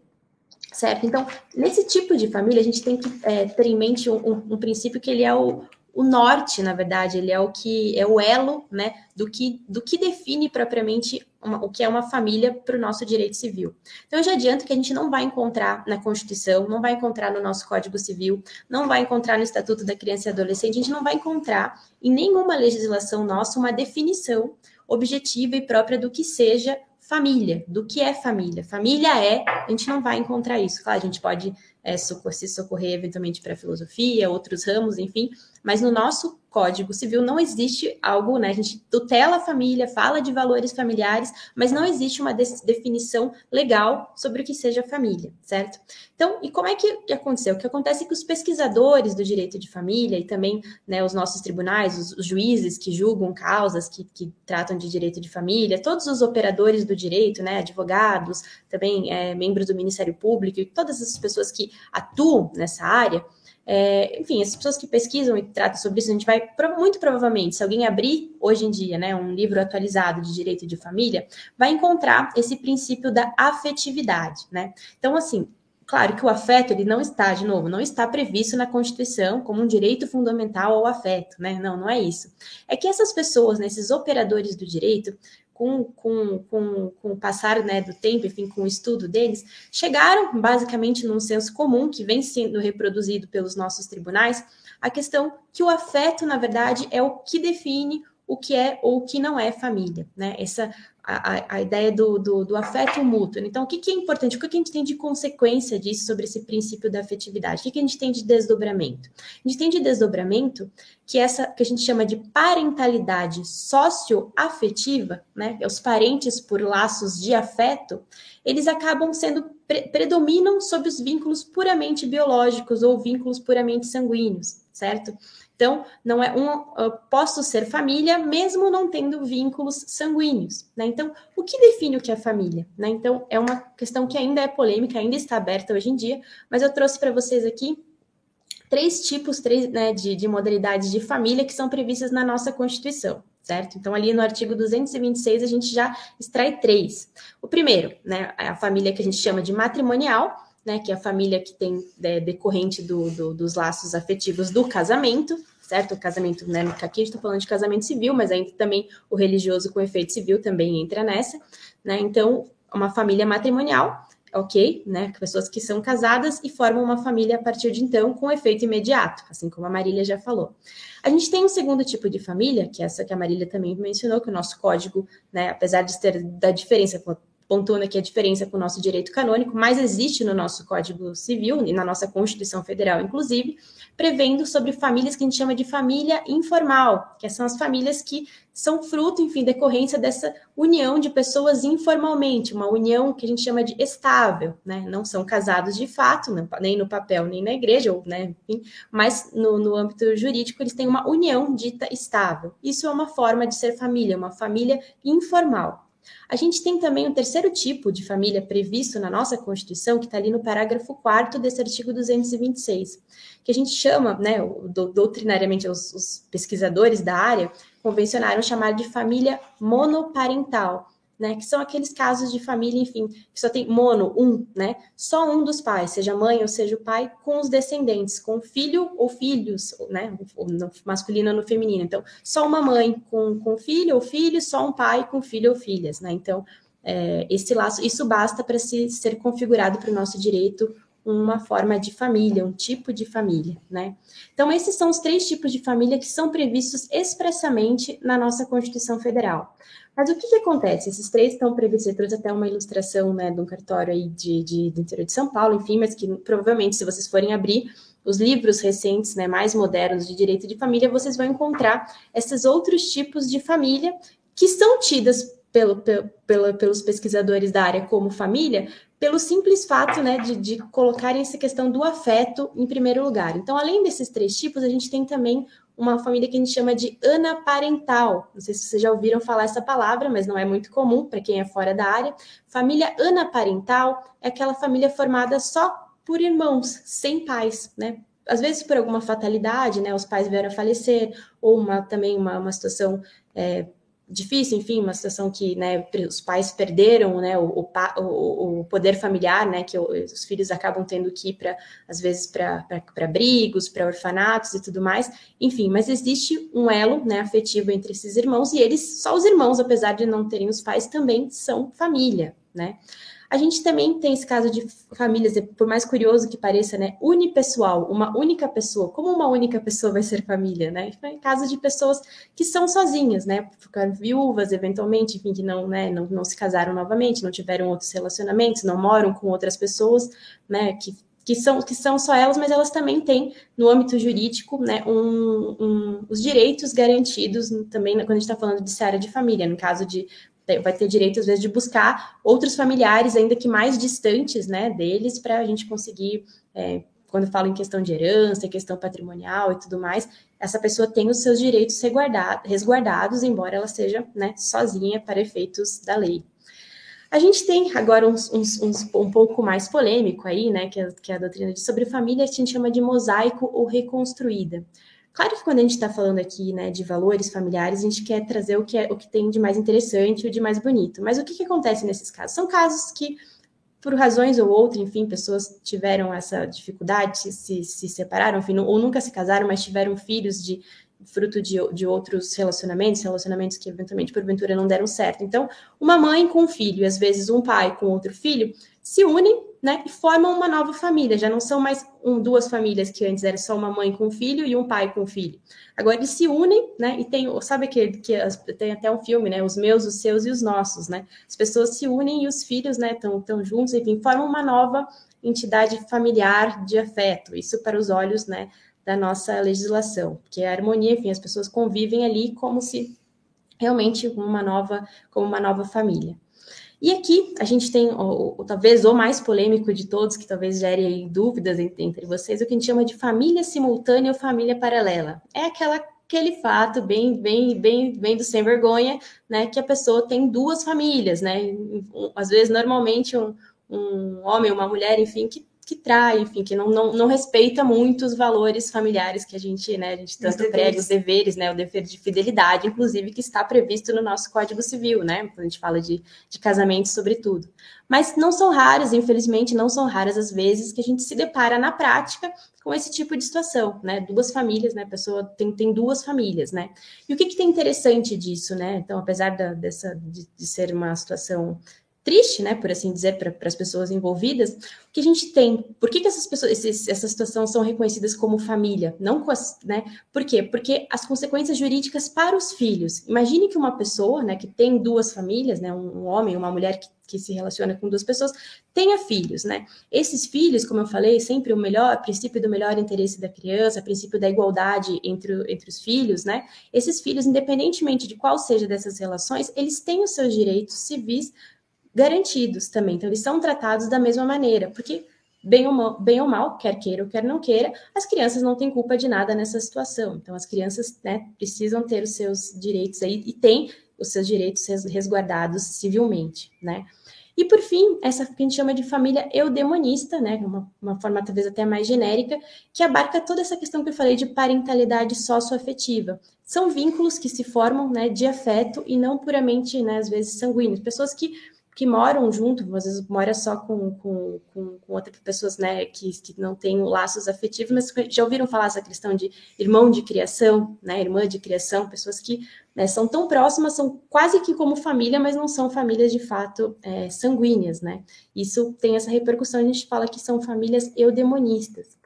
Certo? Então, nesse tipo de família, a gente tem que é, ter em mente um, um princípio que ele é o, o norte, na verdade, ele é o que é o elo, né, do que do que define propriamente uma, o que é uma família para o nosso direito civil. Então, eu já adianto que a gente não vai encontrar na Constituição, não vai encontrar no nosso Código Civil, não vai encontrar no Estatuto da Criança e Adolescente, a gente não vai encontrar em nenhuma legislação nossa uma definição objetiva e própria do que seja família, do que é família. Família é, a gente não vai encontrar isso. Claro, a gente pode é, se socorrer eventualmente para filosofia, outros ramos, enfim, mas no nosso Código Civil não existe algo, né? A gente tutela a família, fala de valores familiares, mas não existe uma de definição legal sobre o que seja família, certo? Então, e como é que aconteceu? O que acontece é que os pesquisadores do direito de família e também né, os nossos tribunais, os, os juízes que julgam causas que, que, tratam de direito de família, todos os operadores do direito, né, advogados, também é, membros do Ministério Público e todas as pessoas que atuam nessa área, é, enfim, as pessoas que pesquisam e tratam sobre isso, a gente vai, muito provavelmente, se alguém abrir hoje em dia, né, um livro atualizado de direito de família, vai encontrar esse princípio da afetividade, né? Então, assim, claro que o afeto, ele não está, de novo, não está previsto na Constituição como um direito fundamental ao afeto, né? Não, não é isso. É que essas pessoas, né, esses operadores do direito, com, com, com, com o passar né, do tempo, enfim, com o estudo deles, chegaram basicamente num senso comum que vem sendo reproduzido pelos nossos tribunais, a questão que o afeto, na verdade, é o que define o que é ou o que não é família, né? Essa a, a ideia do, do, do, afeto mútuo. Então, o que, que, é importante? O que, que, a gente tem de consequência disso sobre esse princípio da afetividade? O que, que, a gente tem de desdobramento? A gente tem de desdobramento que essa que a gente chama de parentalidade socioafetiva, né? Os parentes por laços de afeto, eles acabam sendo pre, predominam sobre os vínculos puramente biológicos ou vínculos puramente sanguíneos, certo? Então, não é um, posso ser família mesmo não tendo vínculos sanguíneos, né? Então, o que define o que é família, né? Então, é uma questão que ainda é polêmica, ainda está aberta hoje em dia, mas eu trouxe para vocês aqui três tipos três, né, de, de modalidades de família que são previstas na nossa Constituição, certo? Então, ali no artigo 226, a gente já extrai três. O primeiro, né, é a família que a gente chama de matrimonial, né, que é a família que tem é, decorrente do, do, dos laços afetivos do casamento, certo? O casamento, né? Aqui a gente está falando de casamento civil, mas ainda também o religioso com efeito civil também entra nessa, né? Então, uma família matrimonial, ok, né? Pessoas que são casadas e formam uma família a partir de então com efeito imediato, assim como a Marília já falou. A gente tem um segundo tipo de família, que é essa que a Marília também mencionou, que o nosso código, né, apesar de ter da diferença pontuando aqui a diferença com o nosso direito canônico, mas existe no nosso Código Civil e na nossa Constituição Federal, inclusive, prevendo sobre famílias que a gente chama de família informal, que são as famílias que são fruto, enfim, decorrência dessa união de pessoas informalmente, uma união que a gente chama de estável, né? Não são casados de fato, nem no papel, nem na igreja, ou, né, enfim, mas no, no âmbito jurídico eles têm uma união dita estável. Isso é uma forma de ser família, uma família informal. A gente tem também um terceiro tipo de família previsto na nossa Constituição, que está ali no parágrafo 4 desse artigo 226, que a gente chama, né, doutrinariamente, os, os pesquisadores da área convencionaram chamar de família monoparental, né? Que são aqueles casos de família, enfim, que só tem mono, um, né? Só um dos pais, seja a mãe ou seja o pai, com os descendentes, com filho ou filhos, né? No masculino ou no feminino. Então, só uma mãe com, com filho ou filho, só um pai com filho ou filhas, né? Então, é, esse laço, isso basta para se ser configurado para o nosso direito uma forma de família, um tipo de família, né? Então, esses são os três tipos de família que são previstos expressamente na nossa Constituição Federal. Mas o que, que acontece? Esses três estão previstos, eu trouxe até uma ilustração né, de um cartório aí de, de, do interior de São Paulo, enfim, mas que provavelmente, se vocês forem abrir os livros recentes, né, mais modernos de direito de família, vocês vão encontrar esses outros tipos de família que são tidas pelo, pelo, pelos pesquisadores da área como família, pelo simples fato né, de, de colocarem essa questão do afeto em primeiro lugar. Então, além desses três tipos, a gente tem também uma família que a gente chama de anaparental. Não sei se vocês já ouviram falar essa palavra, mas não é muito comum para quem é fora da área. Família anaparental é aquela família formada só por irmãos, sem pais, né? Às vezes por alguma fatalidade, né? Os pais vieram a falecer, ou uma, também uma, uma situação é, difícil, enfim, uma situação que né, os pais perderam né, o, o, o poder familiar, né, que os filhos acabam tendo que ir para, às vezes, para abrigos, para orfanatos e tudo mais, enfim, mas existe um elo né, afetivo entre esses irmãos e eles, só os irmãos, apesar de não terem os pais, também são família, né? A gente também tem esse caso de famílias, por mais curioso que pareça, né, unipessoal, uma única pessoa. Como uma única pessoa vai ser família, né? Em caso de pessoas que são sozinhas, né, ficaram viúvas, eventualmente, enfim, que não, né, não, não se casaram novamente, não tiveram outros relacionamentos, não moram com outras pessoas, né, que que são, que são só elas, mas elas também têm, no âmbito jurídico, né, um, um, os direitos garantidos também quando a gente está falando de área de família, no caso de vai ter direito, às vezes, de buscar outros familiares, ainda que mais distantes né, deles, para a gente conseguir, é, quando falo em questão de herança, questão patrimonial e tudo mais, essa pessoa tem os seus direitos resguardados, embora ela seja né, sozinha para efeitos da lei. A gente tem agora uns, uns, uns, um pouco mais polêmico aí, né, que, a, que a doutrina diz sobre família, a gente chama de mosaico ou reconstruída. Claro que quando a gente está falando aqui né, de valores familiares, a gente quer trazer o que, é, o que tem de mais interessante, o de mais bonito. Mas o que, que acontece nesses casos? São casos que, por razões ou outras, enfim, pessoas tiveram essa dificuldade, se, se separaram, enfim, ou nunca se casaram, mas tiveram filhos de fruto de, de outros relacionamentos, relacionamentos que eventualmente, porventura, não deram certo. Então, uma mãe com um filho, e às vezes um pai com outro filho, se unem né, e formam uma nova família. Já não são mais um, duas famílias que antes era só uma mãe com filho e um pai com filho. Agora eles se unem, né? E tem, sabe que, que tem até um filme, né? Os meus, os seus e os nossos, né? As pessoas se unem e os filhos, né? Estão tão juntos, enfim, formam uma nova entidade familiar de afeto. Isso para os olhos, né? Da nossa legislação, que é a harmonia, enfim, as pessoas convivem ali como se realmente uma nova, como uma nova família. E aqui a gente tem, o, o, talvez o mais polêmico de todos, que talvez gere dúvidas entre, entre vocês, o que a gente chama de família simultânea ou família paralela. É aquela aquele fato bem, bem, bem, bem do sem vergonha, né, que a pessoa tem duas famílias, né, às vezes normalmente um, um homem, uma mulher, enfim, que que trai, enfim, que não, não, não respeita muito os valores familiares que a gente, né, a gente tanto prega, os deveres, né, o dever de fidelidade, inclusive, que está previsto no nosso Código Civil, né, quando a gente fala de, de casamento, sobretudo. Mas não são raras, infelizmente, não são raras as vezes que a gente se depara na prática com esse tipo de situação, né, duas famílias, né, a pessoa tem, tem duas famílias, né, e o que que tem interessante disso, né, então, apesar da, dessa, de, de ser uma situação triste, né, por assim dizer, para as pessoas envolvidas, o que a gente tem, por que, que essas pessoas, esses, essas situações são reconhecidas como família? Não com as, né, por quê? Porque as consequências jurídicas para os filhos. Imagine que uma pessoa, né, que tem duas famílias, né, um, um homem, uma mulher que, que se relaciona com duas pessoas, tenha filhos, né? Esses filhos, como eu falei, sempre o melhor, princípio do melhor interesse da criança, princípio da igualdade entre, entre os filhos, né? Esses filhos, independentemente de qual seja dessas relações, eles têm os seus direitos civis garantidos também. Então, eles são tratados da mesma maneira, porque, bem ou, mal, bem ou mal, quer queira ou quer não queira, as crianças não têm culpa de nada nessa situação. Então, as crianças né, precisam ter os seus direitos aí, e tem os seus direitos resguardados civilmente, né? E por fim, essa que a gente chama de família eudemonista, né, uma, uma forma talvez até mais genérica, que abarca toda essa questão que eu falei de parentalidade socioafetiva. São vínculos que se formam, né, de afeto e não puramente, né, às vezes sanguíneos. Pessoas que que moram junto, às vezes mora só com, com, com, com outras pessoas, né, que, que não têm laços afetivos, mas já ouviram falar essa questão de irmão de criação, né, irmã de criação, pessoas que né, são tão próximas, são quase que como família, mas não são famílias de fato é, sanguíneas, né, isso tem essa repercussão, a gente fala que são famílias eudemonistas.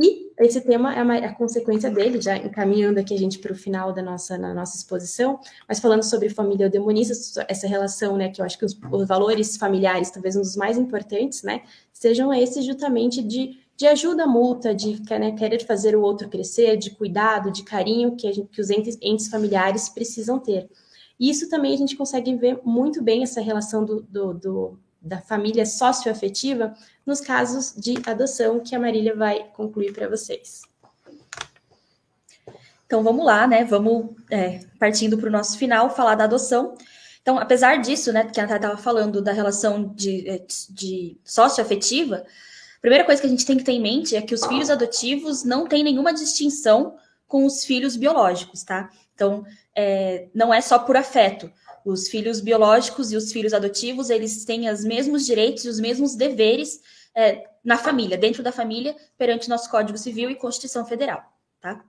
E esse tema é a, a consequência dele, já encaminhando aqui a gente para o final da nossa, na nossa exposição, mas falando sobre família demonista, essa relação, né, que eu acho que os, os, valores familiares, talvez um dos mais importantes, né, sejam esses justamente de, de ajuda mútua, de né, querer fazer o outro crescer, de cuidado, de carinho que, gente, que os entes, entes familiares precisam ter. E isso também a gente consegue ver muito bem essa relação do, do, do da família socioafetiva nos casos de adoção que a Marília vai concluir para vocês. Então vamos lá, né? Vamos é, partindo para o nosso final, falar da adoção. Então, apesar disso, né, que a Natália estava falando da relação de, é, de socioafetiva, a primeira coisa que a gente tem que ter em mente é que os filhos adotivos não têm nenhuma distinção com os filhos biológicos, tá? Então, é, não é só por afeto. Os filhos biológicos e os filhos adotivos, eles têm os mesmos direitos e os mesmos deveres é, na família, dentro da família, perante nosso Código Civil e Constituição Federal, tá?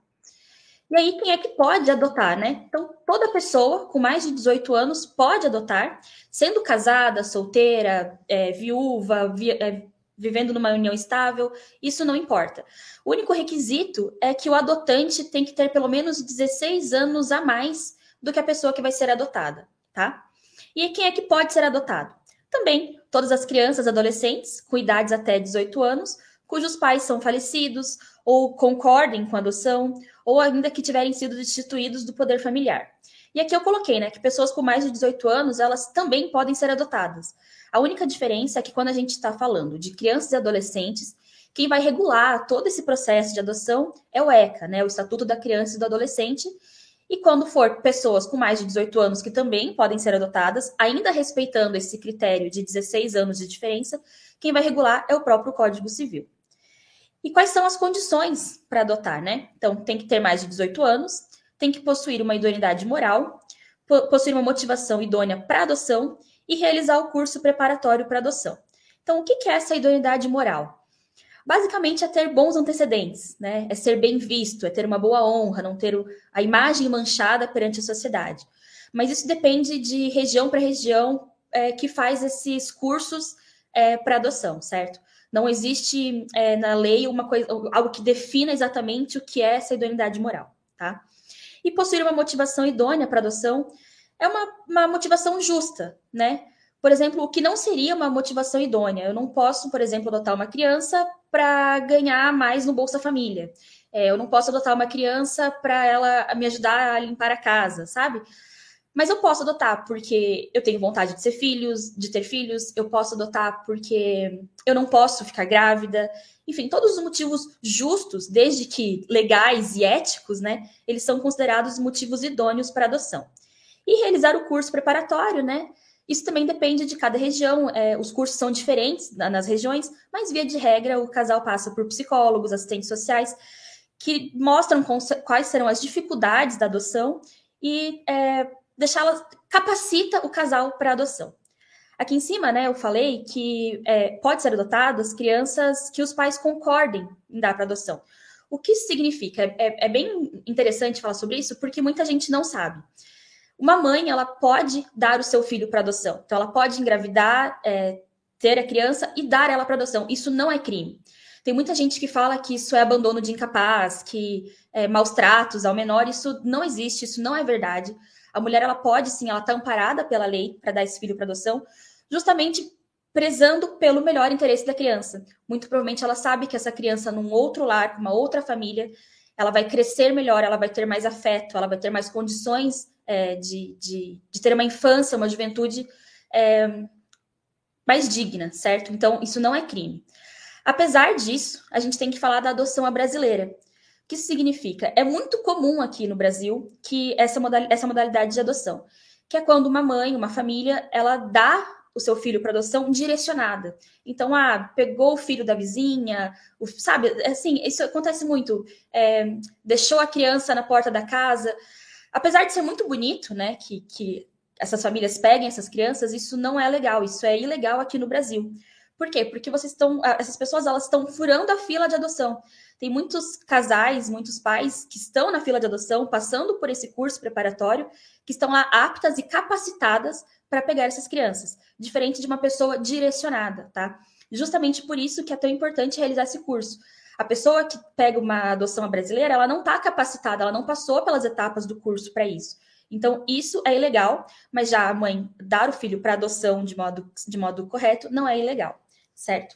E aí, quem é que pode adotar, né? Então, toda pessoa com mais de 18 anos pode adotar, sendo casada, solteira, é, viúva, vi, é, vivendo numa união estável, isso não importa. O único requisito é que o adotante tem que ter pelo menos 16 anos a mais do que a pessoa que vai ser adotada, tá? E quem é que pode ser adotado? Também todas as crianças adolescentes com idades até 18 anos, cujos pais são falecidos ou concordem com a adoção, ou ainda que tiverem sido destituídos do poder familiar. E aqui eu coloquei, né, que pessoas com mais de 18 anos, elas também podem ser adotadas. A única diferença é que quando a gente está falando de crianças e adolescentes, quem vai regular todo esse processo de adoção é o ECA, né, o Estatuto da Criança e do Adolescente, e quando for pessoas com mais de 18 anos que também podem ser adotadas, ainda respeitando esse critério de 16 anos de diferença, quem vai regular é o próprio Código Civil. E quais são as condições para adotar, né? Então, tem que ter mais de 18 anos, tem que possuir uma idoneidade moral, possuir uma motivação idônea para adoção e realizar o curso preparatório para adoção. Então, o que é essa idoneidade moral? Basicamente é ter bons antecedentes, né? É ser bem visto, é ter uma boa honra, não ter a imagem manchada perante a sociedade. Mas isso depende de região para região é, que faz esses cursos é, para adoção, certo? Não existe é, na lei uma coisa, algo que defina exatamente o que é essa idoneidade moral, tá? E possuir uma motivação idônea para adoção é uma, uma motivação justa, né? Por exemplo, o que não seria uma motivação idônea? Eu não posso, por exemplo, adotar uma criança para ganhar mais no Bolsa Família. É, eu não posso adotar uma criança para ela me ajudar a limpar a casa, sabe? Mas eu posso adotar porque eu tenho vontade de ser filhos, de ter filhos, eu posso adotar porque eu não posso ficar grávida. Enfim, todos os motivos justos, desde que legais e éticos, né? Eles são considerados motivos idôneos para adoção. E realizar o curso preparatório, né? Isso também depende de cada região, é, os cursos são diferentes nas regiões, mas via de regra o casal passa por psicólogos, assistentes sociais, que mostram quais serão as dificuldades da adoção e é, deixá-la capacita o casal para adoção. Aqui em cima, né, eu falei que é, pode ser adotado as crianças que os pais concordem em dar para adoção. O que isso significa? É, é, bem interessante falar sobre isso, porque muita gente não sabe. Uma mãe, ela pode dar o seu filho para adoção. Então, ela pode engravidar, é, ter a criança e dar ela para adoção. Isso não é crime. Tem muita gente que fala que isso é abandono de incapaz, que é maus tratos ao menor. Isso não existe, isso não é verdade. A mulher, ela pode sim, ela está amparada pela lei para dar esse filho para adoção, justamente prezando pelo melhor interesse da criança. Muito provavelmente ela sabe que essa criança, num outro lar, uma outra família, ela vai crescer melhor, ela vai ter mais afeto, ela vai ter mais condições é, de, de, de, ter uma infância, uma juventude é, mais digna, certo? Então, isso não é crime. Apesar disso, a gente tem que falar da adoção à brasileira. O que isso significa? É muito comum aqui no Brasil que essa, modalidade, essa modalidade de adoção, que é quando uma mãe, uma família, ela dá o seu filho para adoção direcionada. Então, ah, pegou o filho da vizinha, o, sabe? Assim, isso acontece muito. É, deixou a criança na porta da casa. Apesar de ser muito bonito, né, que, que essas famílias peguem essas crianças, isso não é legal, isso é ilegal aqui no Brasil. Por quê? Porque vocês estão, essas pessoas elas estão furando a fila de adoção. Tem muitos casais, muitos pais que estão na fila de adoção, passando por esse curso preparatório, que estão lá aptas e capacitadas para pegar essas crianças, diferente de uma pessoa direcionada, tá? Justamente por isso que é tão importante realizar esse curso. A pessoa que pega uma adoção brasileira, ela não está capacitada, ela não passou pelas etapas do curso para isso. Então, isso é ilegal, mas já a mãe dar o filho para adoção de modo, de modo correto não é ilegal, certo?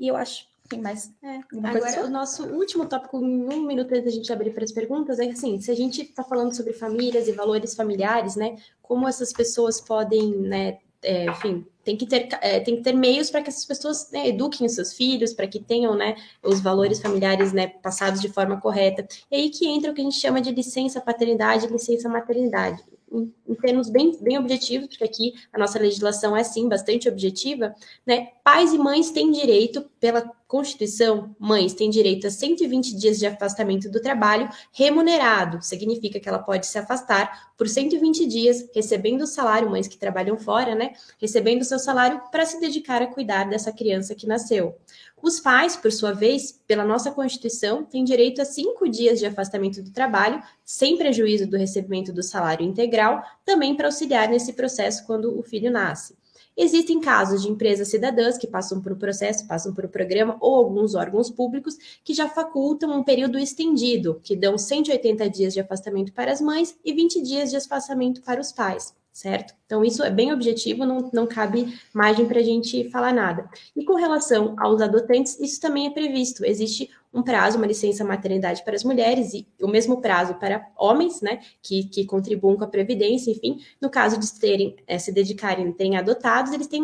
E eu acho tem mais. É, Agora, o nosso último tópico, em um minuto antes da gente abrir para as perguntas, é assim: se a gente está falando sobre famílias e valores familiares, né? Como essas pessoas podem, né? É, enfim, tem que ter, é, tem que ter meios para que essas pessoas né, eduquem os seus filhos, para que tenham né, os valores familiares né, passados de forma correta. E aí que entra o que a gente chama de licença paternidade e licença maternidade em, termos bem, bem objetivos, porque aqui a nossa legislação é sim bastante objetiva, né? Pais e mães têm direito, pela Constituição, mães têm direito a 120 dias de afastamento do trabalho remunerado. Significa que ela pode se afastar por 120 dias, recebendo o salário, mães que trabalham fora, né? Recebendo o seu salário para se dedicar a cuidar dessa criança que nasceu. Os pais, por sua vez, pela nossa Constituição, têm direito a cinco dias de afastamento do trabalho, sem prejuízo do recebimento do salário integral, também para auxiliar nesse processo quando o filho nasce. Existem casos de empresas cidadãs que passam por um processo, passam por um programa ou alguns órgãos públicos que já facultam um período estendido, que dão 180 dias de afastamento para as mães e 20 dias de afastamento para os pais certo? Então, isso é bem objetivo, não, não cabe margem para a gente falar nada. E com relação aos adotantes, isso também é previsto. Existe um prazo, uma licença maternidade para as mulheres e o mesmo prazo para homens, né, que, que contribuam com a previdência, enfim. No caso de terem, é, se dedicarem, terem adotados, eles têm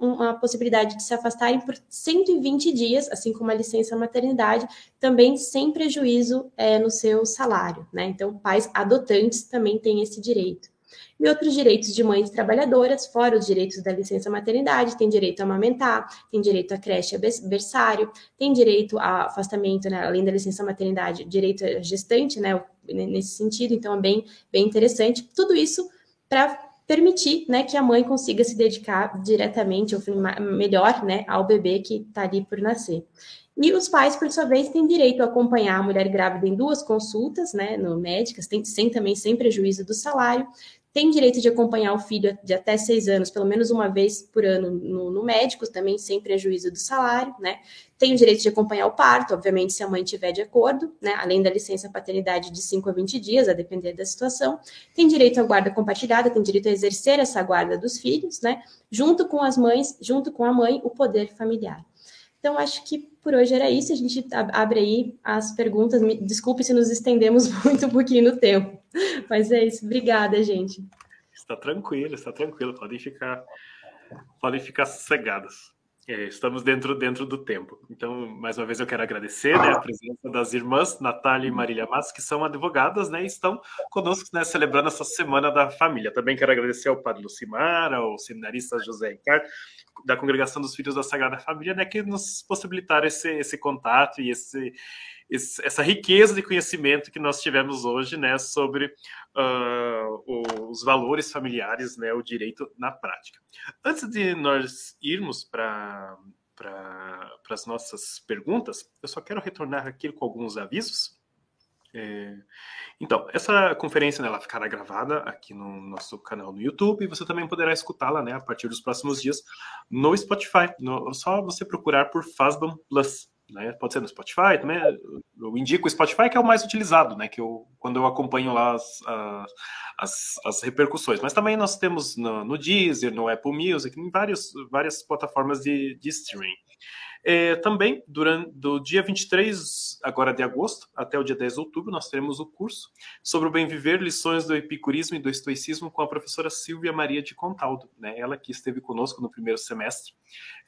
uma possibilidade de se afastarem por 120 dias, assim como a licença maternidade, também sem prejuízo é, no seu salário, né? Então, pais adotantes também têm esse direito e outros direitos de mães trabalhadoras, fora os direitos da licença maternidade, tem direito a amamentar, tem direito a creche berçário, tem direito a afastamento, né, além da licença maternidade, direito a gestante, né, nesse sentido, então é bem, bem interessante. Tudo isso para permitir né, que a mãe consiga se dedicar diretamente, ou melhor, né, ao bebê que está ali por nascer. E os pais, por sua vez, têm direito a acompanhar a mulher grávida em duas consultas, né, no médicas, tem, sem também sem prejuízo do salário, tem direito de acompanhar o filho de até seis anos, pelo menos uma vez por ano no, no, médico, também sem prejuízo do salário, né? Tem o direito de acompanhar o parto, obviamente, se a mãe tiver de acordo, né? Além da licença paternidade de 5 a 20 dias, a depender da situação. Tem direito à guarda compartilhada, tem direito a exercer essa guarda dos filhos, né? Junto com as mães, junto com a mãe, o poder familiar. Então, acho que por hoje era isso. A gente abre aí as perguntas. Desculpe se nos estendemos *laughs* muito um pouquinho no tempo. Mas é isso. Obrigada, gente. Está tranquilo, está tranquilo. Podem ficar, podem ficar sossegadas. É, estamos dentro, dentro do tempo. Então, mais uma vez, eu quero agradecer né, a presença das irmãs Natália e Marília Matos, que são advogadas né, e estão conosco né, celebrando essa Semana da Família. Também quero agradecer ao padre Lucimar, ao seminarista José Ricardo, da Congregação dos Filhos da Sagrada Família, né, que nos possibilitaram esse, esse contato e esse, essa riqueza de conhecimento que nós tivemos hoje, né, sobre uh, os valores familiares, né, o direito na prática. Antes de nós irmos para para as nossas perguntas, eu só quero retornar aqui com alguns avisos. É, então, essa conferência né, ela ficará gravada aqui no nosso canal no YouTube e você também poderá escutá-la né, a partir dos próximos dias no Spotify. No, só você procurar por Fazbam Plus. Né? Pode ser no Spotify também. Eu indico o Spotify, que é o mais utilizado, né? Que eu, quando eu acompanho lá as, as, as repercussões. Mas também nós temos no, no Deezer, no Apple Music, em várias, várias plataformas de, de streaming. É, também, durante do dia 23 agora de agosto até o dia 10 de outubro, nós teremos o curso sobre o bem viver, lições do epicurismo e do estoicismo com a professora Silvia Maria de Contaldo, né? ela que esteve conosco no primeiro semestre,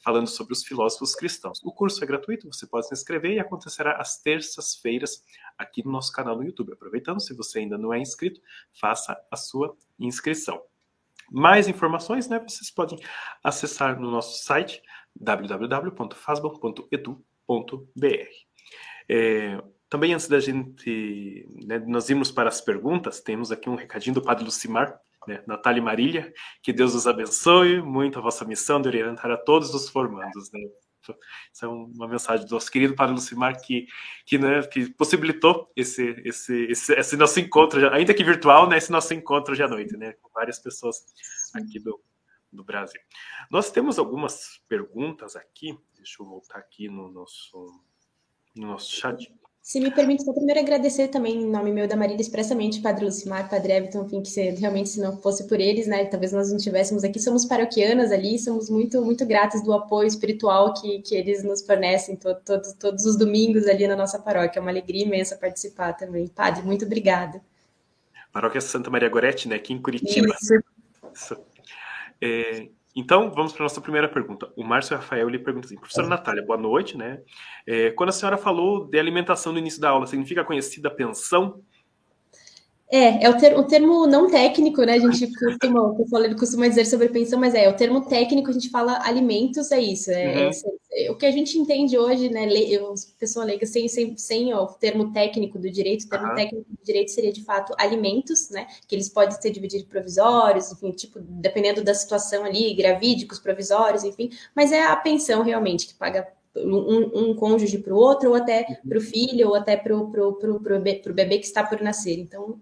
falando sobre os filósofos cristãos. O curso é gratuito, você pode se inscrever e acontecerá às terças-feiras aqui no nosso canal no YouTube. Aproveitando, se você ainda não é inscrito, faça a sua inscrição. Mais informações, né, vocês podem acessar no nosso site www.fasban.edu.br. É, também antes da gente, né, nós irmos para as perguntas, temos aqui um recadinho do Padre Lucimar, né, Natália Marília, que Deus os abençoe muito a vossa missão de orientar a todos os formandos, né, isso é uma mensagem do nosso querido Padre Lucimar que, que, né, que possibilitou esse, esse, esse, esse, nosso encontro, ainda que virtual, né, esse nosso encontro hoje à noite, né, com várias pessoas aqui do, do Brasil. Nós temos algumas perguntas aqui, deixa eu voltar aqui no nosso, no nosso chat. Se me permite, só primeiro agradecer também, em nome meu da Marília, expressamente Padre Lucimar, Padre Everton, enfim, que se, realmente se não fosse por eles, né, talvez nós não estivéssemos aqui, somos paroquianas ali, somos muito, muito gratas do apoio espiritual que, que eles nos fornecem to, to, todos os domingos ali na nossa paróquia, é uma alegria imensa participar também. Padre, muito obrigada. Paróquia Santa Maria Gorete, né, aqui em Curitiba. Isso. Isso. É, então, vamos para a nossa primeira pergunta. O Márcio Rafael ele pergunta assim: professora é. Natália, boa noite, né? É, quando a senhora falou de alimentação no início da aula, significa conhecida pensão? É, é o, ter, o termo não técnico, né? A gente costuma, o pessoal costuma dizer sobre pensão, mas é, o termo técnico, a gente fala alimentos, é isso. É, uhum. é, é o que a gente entende hoje, né? Le, eu, pessoa leiga, sem, sem, sem ó, o termo técnico do direito, o termo uhum. técnico do direito seria de fato alimentos, né? Que eles podem ser divididos provisórios, enfim, tipo, dependendo da situação ali, gravídicos, provisórios, enfim, mas é a pensão realmente que paga um, um cônjuge para o outro, ou até uhum. para o filho, ou até para o bebê que está por nascer. Então,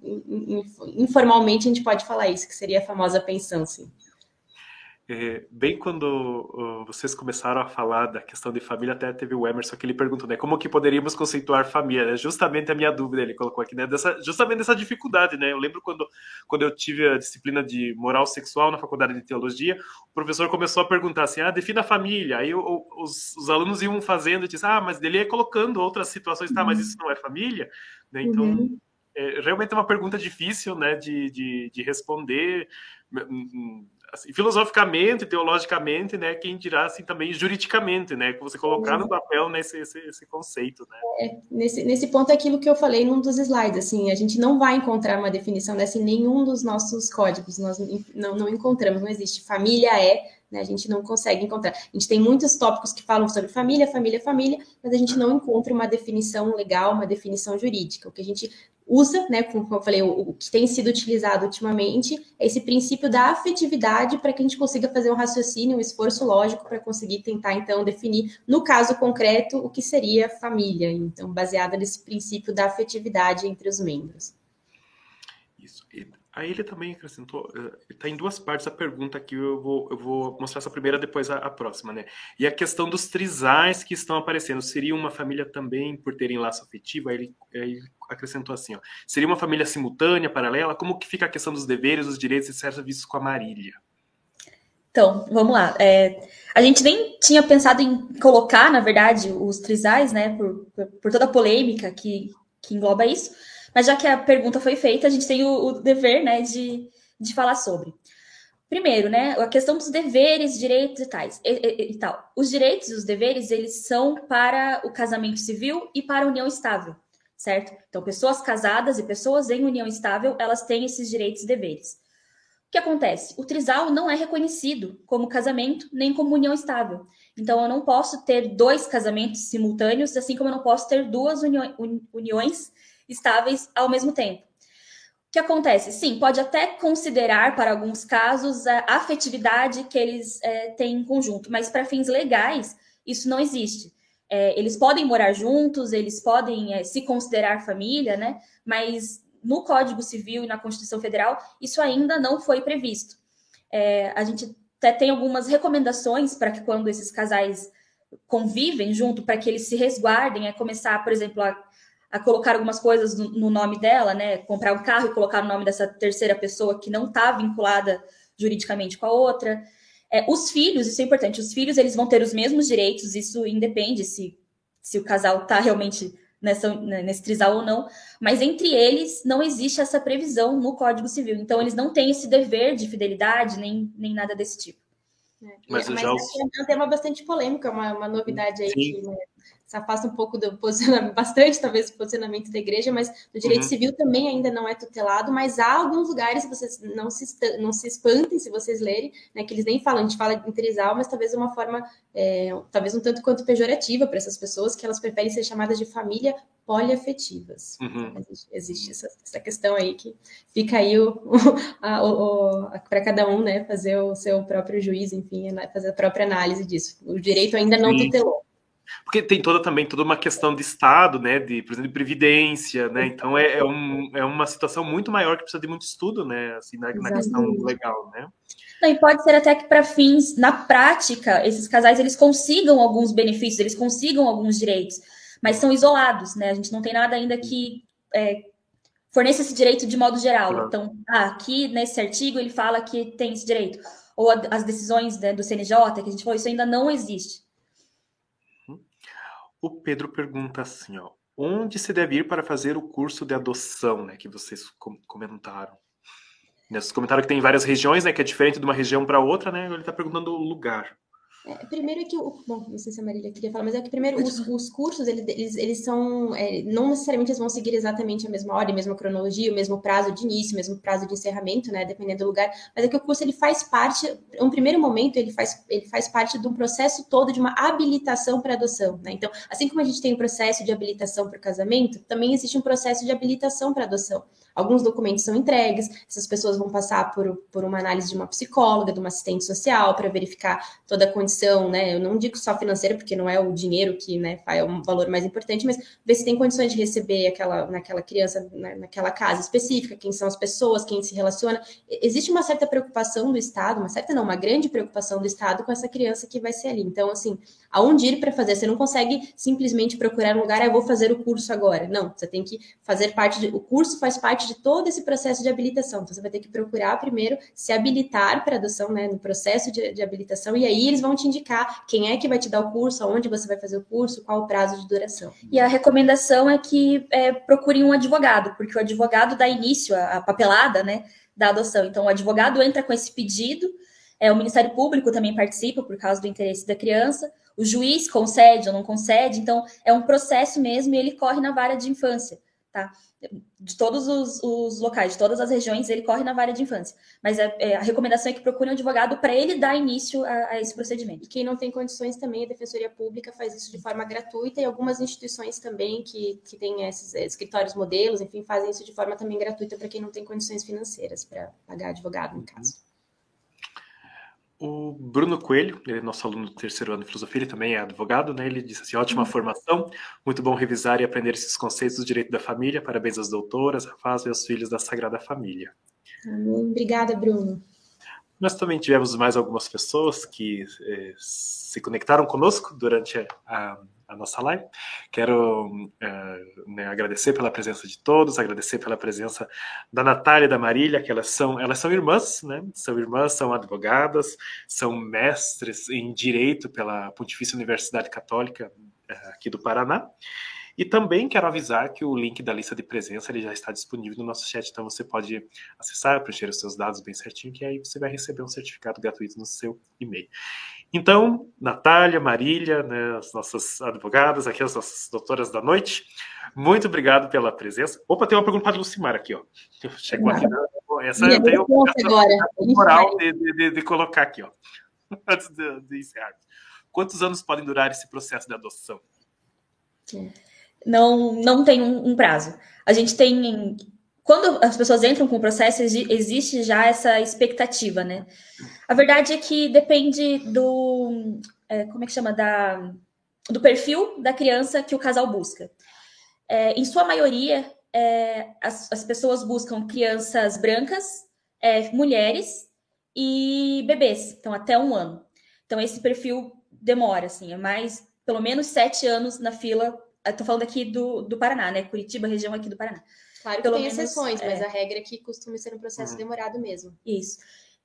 informalmente, a gente pode falar isso, que seria a famosa pensão, sim. É, bem quando uh, vocês começaram a falar da questão de família, até teve o Emerson que ele perguntou, né, como que poderíamos conceituar família? É justamente a minha dúvida, ele colocou aqui, né, dessa, justamente dessa dificuldade, né, eu lembro quando, quando eu tive a disciplina de moral sexual na faculdade de teologia, o professor começou a perguntar assim, ah, defina a família, aí os, os, alunos iam fazendo e disse, ah, mas ele ia colocando outras situações, tá, mas isso não é família? Né, então, uhum. é, realmente é uma pergunta difícil, né, de, de, de responder, hum, hum, assim, filosoficamente, teologicamente, né, quem dirá assim também juridicamente, né, que você colocar no papel nesse né, esse, esse conceito, né. É, nesse, nesse ponto é aquilo que eu falei num dos slides, assim, a gente não vai encontrar uma definição dessa em nenhum dos nossos códigos, nós não, não encontramos, não existe. Família é, né, a gente não consegue encontrar. A gente tem muitos tópicos que falam sobre família, família, família, mas a gente não encontra uma definição legal, uma definição jurídica. O que a gente usa, né, como eu falei, o, o, que tem sido utilizado ultimamente é esse princípio da afetividade para que a gente consiga fazer um raciocínio, um esforço lógico para conseguir tentar, então, definir, no caso concreto, o que seria família, então, baseada nesse princípio da afetividade entre os membros. Aí ele também acrescentou, está eh, em duas partes a pergunta que eu vou, eu vou mostrar essa primeira, depois a, a, próxima, né? E a questão dos trisais que estão aparecendo, seria uma família também por terem laço afetivo? Aí ele, aí ele acrescentou assim, ó, seria uma família simultânea, paralela? Como que fica a questão dos deveres, dos direitos, etc., vistos com a Marília? Então, vamos lá. É, a gente nem tinha pensado em colocar, na verdade, os trisais, né, por, por toda a polêmica que, que engloba isso, mas já que a pergunta foi feita, a gente tem o, o dever, né, de, de falar sobre. Primeiro, né, a questão dos deveres, direitos e, tais, e, e, e, tal. Os direitos e os deveres, eles são para o casamento civil e para a união estável, certo? Então, pessoas casadas e pessoas em união estável, elas têm esses direitos e deveres. O que acontece? O trisal não é reconhecido como casamento nem como união estável. Então, eu não posso ter dois casamentos simultâneos, assim como eu não posso ter duas uniões estáveis ao mesmo tempo. O que acontece? Sim, pode até considerar, para alguns casos, a afetividade que eles é, têm em conjunto, mas para fins legais, isso não existe. É, eles podem morar juntos, eles podem é, se considerar família, né? Mas no Código Civil e na Constituição Federal, isso ainda não foi previsto. É, a gente até tem algumas recomendações para que quando esses casais convivem junto, para que eles se resguardem, é começar, por exemplo, a a colocar algumas coisas no, no, nome dela, né? Comprar um carro e colocar o nome dessa terceira pessoa que não está vinculada juridicamente com a outra. É, os filhos, isso é importante, os filhos eles vão ter os mesmos direitos, isso independe se, se o casal está realmente nessa, né, nesse trisal ou não, mas entre eles não existe essa previsão no Código Civil. Então, eles não têm esse dever de fidelidade, nem, nem nada desse tipo. É, mas, mas já... é um tema bastante polêmico, é uma, uma novidade aí Sim. que né, se afasta um pouco do posicionamento, bastante talvez do posicionamento da igreja, mas o direito uhum. civil também ainda não é tutelado, mas há alguns lugares, vocês não se, não se espantem se vocês lerem, né, que eles nem falam, a gente fala de interizal, mas talvez uma forma, é, talvez um tanto quanto pejorativa para essas pessoas, que elas preferem ser chamadas de família poliafetivas. Uhum. Existe, existe essa, essa, questão aí que fica aí o, *laughs* o, o para cada um, né, fazer o seu próprio juízo, enfim, fazer a própria análise disso. O direito ainda não Sim. tutelou. Porque tem toda também toda uma questão de Estado, né? De, por exemplo, de previdência, né? Então é, é, um, é uma situação muito maior que precisa de muito estudo, né? Assim, na, na questão legal, né? Não, e pode ser até que para fins, na prática, esses casais eles consigam alguns benefícios, eles consigam alguns direitos, mas são isolados, né? A gente não tem nada ainda que é, forneça esse direito de modo geral. Claro. Então, ah, aqui nesse artigo ele fala que tem esse direito. Ou a, as decisões né, do CNJ, que a gente falou, isso ainda não existe. O Pedro pergunta assim, ó, onde se deve ir para fazer o curso de adoção, né, que vocês comentaram? Vocês comentaram que tem várias regiões, né, que é diferente de uma região para outra, né? Ele está perguntando o lugar. É, primeiro é que, o, bom, não sei se a Marília queria falar, mas é que primeiro os, os cursos, eles, eles, são, é, não necessariamente eles vão seguir exatamente a mesma ordem, a mesma cronologia, o mesmo prazo de início, o mesmo prazo de encerramento, né, dependendo do lugar, mas é que o curso, ele faz parte, um primeiro momento, ele faz, ele faz parte de um processo todo de uma habilitação para adoção, né, então, assim como a gente tem o um processo de habilitação para o casamento, também existe um processo de habilitação para adoção. Alguns documentos são entregues, essas pessoas vão passar por, por uma análise de uma psicóloga, de uma assistente social, para verificar toda a condição, né? Eu não digo só financeira, porque não é o dinheiro que né, é um valor mais importante, mas ver se tem condições de receber aquela, naquela criança, na, naquela casa específica, quem são as pessoas, quem se relaciona. Existe uma certa preocupação do Estado, uma certa não, uma grande preocupação do Estado com essa criança que vai ser ali. Então, assim, aonde ir para fazer? Você não consegue simplesmente procurar um lugar, ah, eu vou fazer o curso agora. Não, você tem que fazer parte de. O curso faz parte de todo esse processo de habilitação. Então, você vai ter que procurar primeiro se habilitar para adoção, né, no processo de, de, habilitação, e aí eles vão te indicar quem é que vai te dar o curso, aonde você vai fazer o curso, qual o prazo de duração. E a recomendação é que é, procurem um advogado, porque o advogado dá início à papelada, né, da adoção. Então, o advogado entra com esse pedido, é, o Ministério Público também participa por causa do interesse da criança, o juiz concede ou não concede, então é um processo mesmo e ele corre na vara de infância tá? De todos os, os, locais, de todas as regiões, ele corre na vara de infância. Mas a, é, a recomendação é que procure um advogado para ele dar início a, a, esse procedimento. E quem não tem condições também, a Defensoria Pública faz isso de forma gratuita e algumas instituições também que, que têm esses escritórios modelos, enfim, fazem isso de forma também gratuita para quem não tem condições financeiras para pagar advogado, no caso. O Bruno Coelho, ele é nosso aluno do terceiro ano de filosofia, ele também é advogado, né? Ele disse assim: ótima uhum. formação, muito bom revisar e aprender esses conceitos do direito da família. Parabéns às doutoras, Rafael e aos filhos da Sagrada Família. Obrigada, Bruno. Nós também tivemos mais algumas pessoas que eh, se conectaram conosco durante a, a nossa live. Quero uh, né, agradecer pela presença de todos, agradecer pela presença da Natália e da Marília, que elas são, elas são irmãs, né? São irmãs, são advogadas, são mestres em direito pela Pontifícia Universidade Católica uh, aqui do Paraná. E também quero avisar que o link da lista de presença ele já está disponível no nosso chat, então você pode acessar, preencher os seus dados bem certinho, que aí você vai receber um certificado gratuito no seu e-mail. Então, Natália, Marília, né, as nossas advogadas, aqui as nossas doutoras da noite, muito obrigado pela presença. Opa, tem uma pergunta para a Lucimar aqui, ó. Chegou aqui. Né? Essa eu tenho a moral de, de, de, colocar aqui, ó, *laughs* antes de, de encerrar. Quantos anos podem durar esse processo de adoção? Não, não tem um, um prazo. A gente tem quando as pessoas entram com o processo, existe já essa expectativa, né? A verdade é que depende do. É, como é que chama? Da, do perfil da criança que o casal busca. É, em sua maioria, é, as, as, pessoas buscam crianças brancas, é, mulheres e bebês, então até um ano. Então, esse perfil demora, assim, é mais pelo menos sete anos na fila. Estou falando aqui do, do Paraná, né? Curitiba, região aqui do Paraná. Claro que Pelo tem menos, exceções, é... mas a regra é que costuma ser um processo uhum. demorado mesmo. Isso.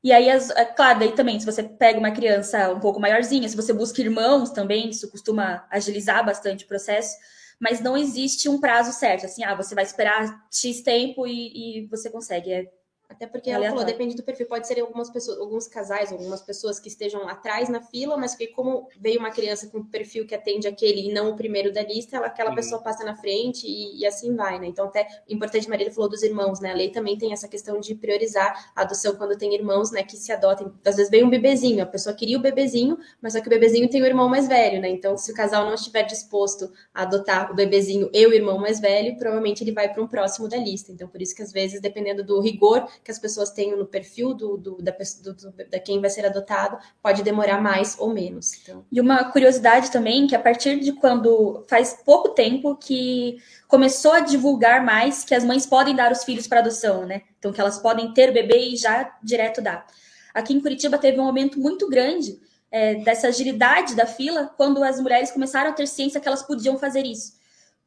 E aí, as, é claro, daí também, se você pega uma criança um pouco maiorzinha, se você busca irmãos também, isso costuma agilizar bastante o processo, mas não existe um prazo certo, assim, ah, você vai esperar X tempo e, e você consegue. É até porque ela falou, depende do perfil. Pode ser algumas pessoas, alguns casais, algumas pessoas que estejam atrás na fila, mas que como veio uma criança com perfil que atende aquele e não o primeiro da lista, aquela uhum. pessoa passa na frente e, e, assim vai, né? Então, até importante, Maria falou dos irmãos, né? A lei também tem essa questão de priorizar a adoção quando tem irmãos, né? Que se adotem. Às vezes veio um bebezinho, a pessoa queria o bebezinho, mas só que o bebezinho tem o irmão mais velho, né? Então, se o casal não estiver disposto a adotar o bebezinho e o irmão mais velho, provavelmente ele vai para um próximo da lista. Então, por isso que às vezes, dependendo do rigor que as pessoas tenham no perfil do, do, da, do, da quem vai ser adotado, pode demorar mais ou menos. Então. E uma curiosidade também, que a partir de quando faz pouco tempo que começou a divulgar mais que as mães podem dar os filhos para adoção, né? Então que elas podem ter bebê e já direto dar. Aqui em Curitiba teve um aumento muito grande é, dessa agilidade da fila quando as mulheres começaram a ter ciência que elas podiam fazer isso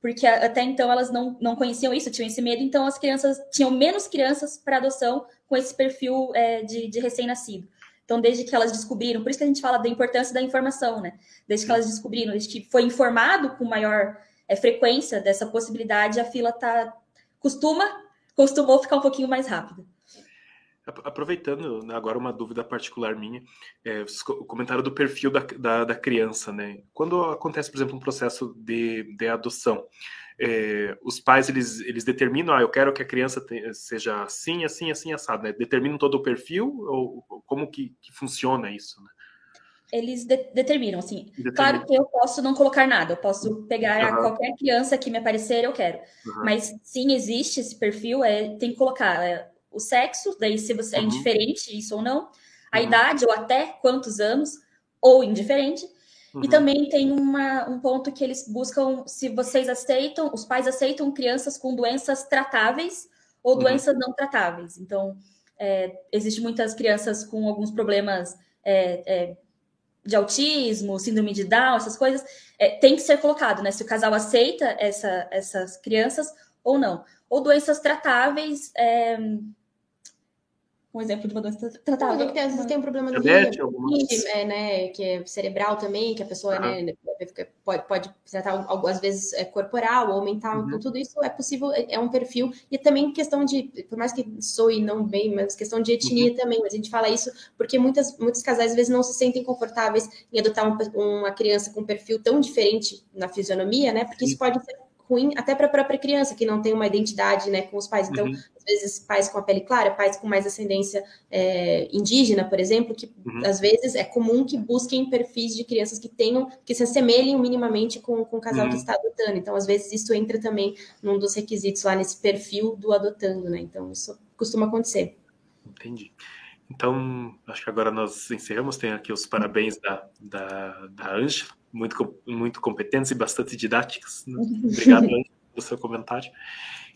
porque até então elas não, não conheciam isso, tinham esse medo, então as crianças tinham menos crianças para adoção com esse perfil é, de, de recém-nascido. Então, desde que elas descobriram, por isso que a gente fala da importância da informação, né? Desde que elas descobriram, desde que foi informado com maior é, frequência dessa possibilidade, a fila tá costuma costumou ficar um pouquinho mais rápida. Aproveitando né, agora uma dúvida particular minha, é, o comentário do perfil da, da, da, criança, né? Quando acontece, por exemplo, um processo de, de adoção, é, os pais eles, eles determinam, ah, eu quero que a criança tenha, seja assim, assim, assim, assado, né? Determinam todo o perfil ou como que, que funciona isso, né? Eles de determinam, assim. Determinam. Claro que eu posso não colocar nada, eu posso pegar uhum. qualquer criança que me aparecer, eu quero. Uhum. Mas sim, existe esse perfil, é, tem que colocar é, o sexo, daí se você é uhum. indiferente, isso ou não, a uhum. idade, ou até quantos anos, ou indiferente, Uhum. E também tem uma, um ponto que eles buscam se vocês aceitam, os pais aceitam crianças com doenças tratáveis ou uhum. doenças não tratáveis. Então, é, existem muitas crianças com alguns problemas é, é, de autismo, síndrome de Down, essas coisas, é, tem que ser colocado, né? Se o casal aceita essa, essas crianças ou não. Ou doenças tratáveis, é, um exemplo de uma doença tratável. Não, às vezes tem um problema no rim, é, né, que é cerebral também, que a pessoa né, pode, pode tratar às vezes é corporal ou mental, uhum. então tudo isso é possível, é, é um perfil, e também questão de, por mais que sou e não bem, mas questão de etnia uhum. também, mas a gente fala isso porque muitas, muitos casais às vezes não se sentem confortáveis em adotar uma, uma criança com um perfil tão diferente na fisionomia, né, porque isso pode ser ruim até para a própria criança que não tem uma identidade né, com os pais. Então, uhum. às vezes, pais com a pele clara, pais com mais ascendência é, indígena, por exemplo, que uhum. às vezes é comum que busquem perfis de crianças que tenham, que se assemelhem minimamente com, com o casal uhum. que está adotando. Então, às vezes, isso entra também num dos requisitos lá nesse perfil do adotando, né? Então, isso costuma acontecer. Entendi. Então, acho que agora nós encerramos. Tem aqui os parabéns da, da, da Ângela muito, muito competentes e bastante didáticas. Né? *laughs* Obrigado, Ângela, pelo seu comentário.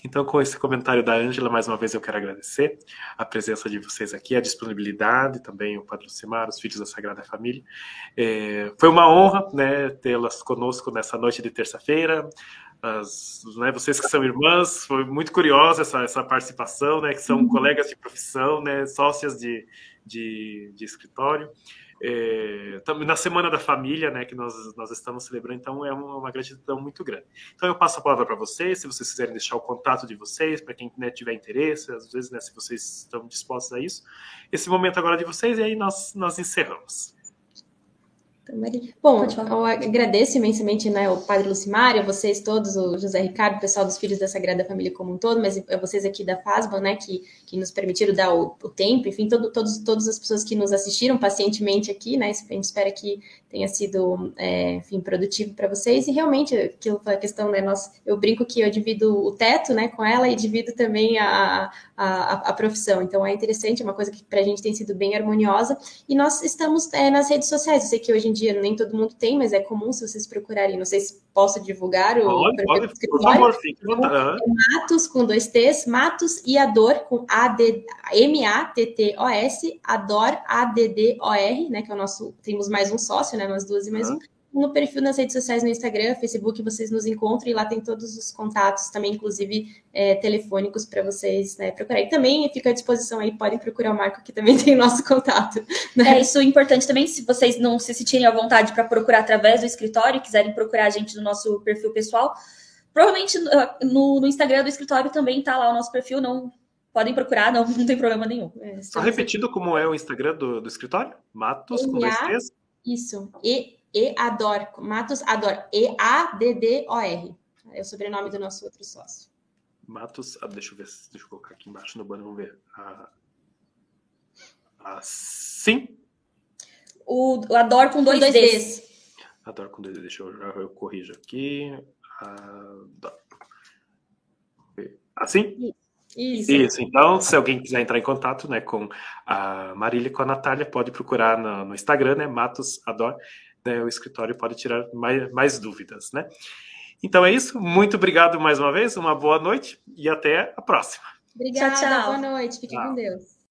Então, com esse comentário da Ângela, mais uma vez eu quero agradecer a presença de vocês aqui, a disponibilidade, também o Padre Lucimar, os filhos da Sagrada Família. É, foi uma honra né, tê-las conosco nessa noite de terça-feira. As, né, vocês que são irmãs, foi muito curiosa essa, essa participação, né, que são uhum. colegas de profissão, né, sócias de, de, de escritório é, na Semana da Família, né, que nós, nós estamos celebrando, então é uma, uma gratidão muito grande. Então eu passo a palavra para vocês, se vocês quiserem deixar o contato de vocês, para quem né, tiver interesse, às vezes, né, se vocês estão dispostos a isso. Esse momento agora de vocês, e aí nós, nós encerramos. Bom, eu agradeço imensamente né, o Padre Lucimário, vocês todos, o José Ricardo, o pessoal dos Filhos da Sagrada Família como um todo, mas vocês aqui da FASBA, né, que, que nos permitiram dar o, o tempo, enfim, todo, todos, todas as pessoas que nos assistiram pacientemente aqui, né, a gente espera que tenha sido, é, enfim, produtivo para vocês, e realmente, aquilo a questão, né, nós, eu brinco que eu divido o teto, né, com ela e divido também a, a, a profissão, então é interessante, é uma coisa que para a gente tem sido bem harmoniosa, e nós estamos é, nas redes sociais, eu sei que hoje em dia nem todo mundo tem, mas é comum se vocês procurarem. Não sei se posso divulgar o pode, pode, por favor, fique é Matos com dois T's, Matos e Ador com A-D, M-A-T-T-O-S, Ador, A-D-D-O-R, né? Que é o nosso. Temos mais um sócio, né? Nós duas e mais um. No perfil nas redes sociais, no Instagram, Facebook, vocês nos encontram e lá tem todos os contatos também, inclusive é, telefônicos para vocês né, procurarem. Também fica à disposição aí, podem procurar o Marco, que também *laughs* tem nosso contato. Né? É isso é importante também, se vocês não se sentirem à vontade para procurar através do escritório, quiserem procurar a gente no nosso perfil pessoal, provavelmente ah, no, no Instagram do escritório também está lá o nosso perfil, não podem procurar, não, não tem problema nenhum. É, Só repetido como é o Instagram do, do escritório? Matos, com dois? Isso, e e Ador, Matos Ador, E-A-D-D-O-R. É o sobrenome do nosso outro sócio. Matos, ah, deixa eu ver, deixa eu colocar aqui embaixo no banner, vamos ver. Ah, assim? O, o Ador com dois, dois Ds. Ds. Ador com dois Ds, deixa eu, eu corrijo aqui. Ador. Assim? Isso. Isso. Então, se alguém quiser entrar em contato né, com a Marília e com a Natália, pode procurar no, no Instagram, né? Matos Ador né, o escritório pode tirar mais, mais dúvidas, né? Então é isso. Muito obrigado mais uma vez. Uma boa noite e até a próxima. Obrigada. Tchau, tchau. Boa noite. Fique tchau. com Deus.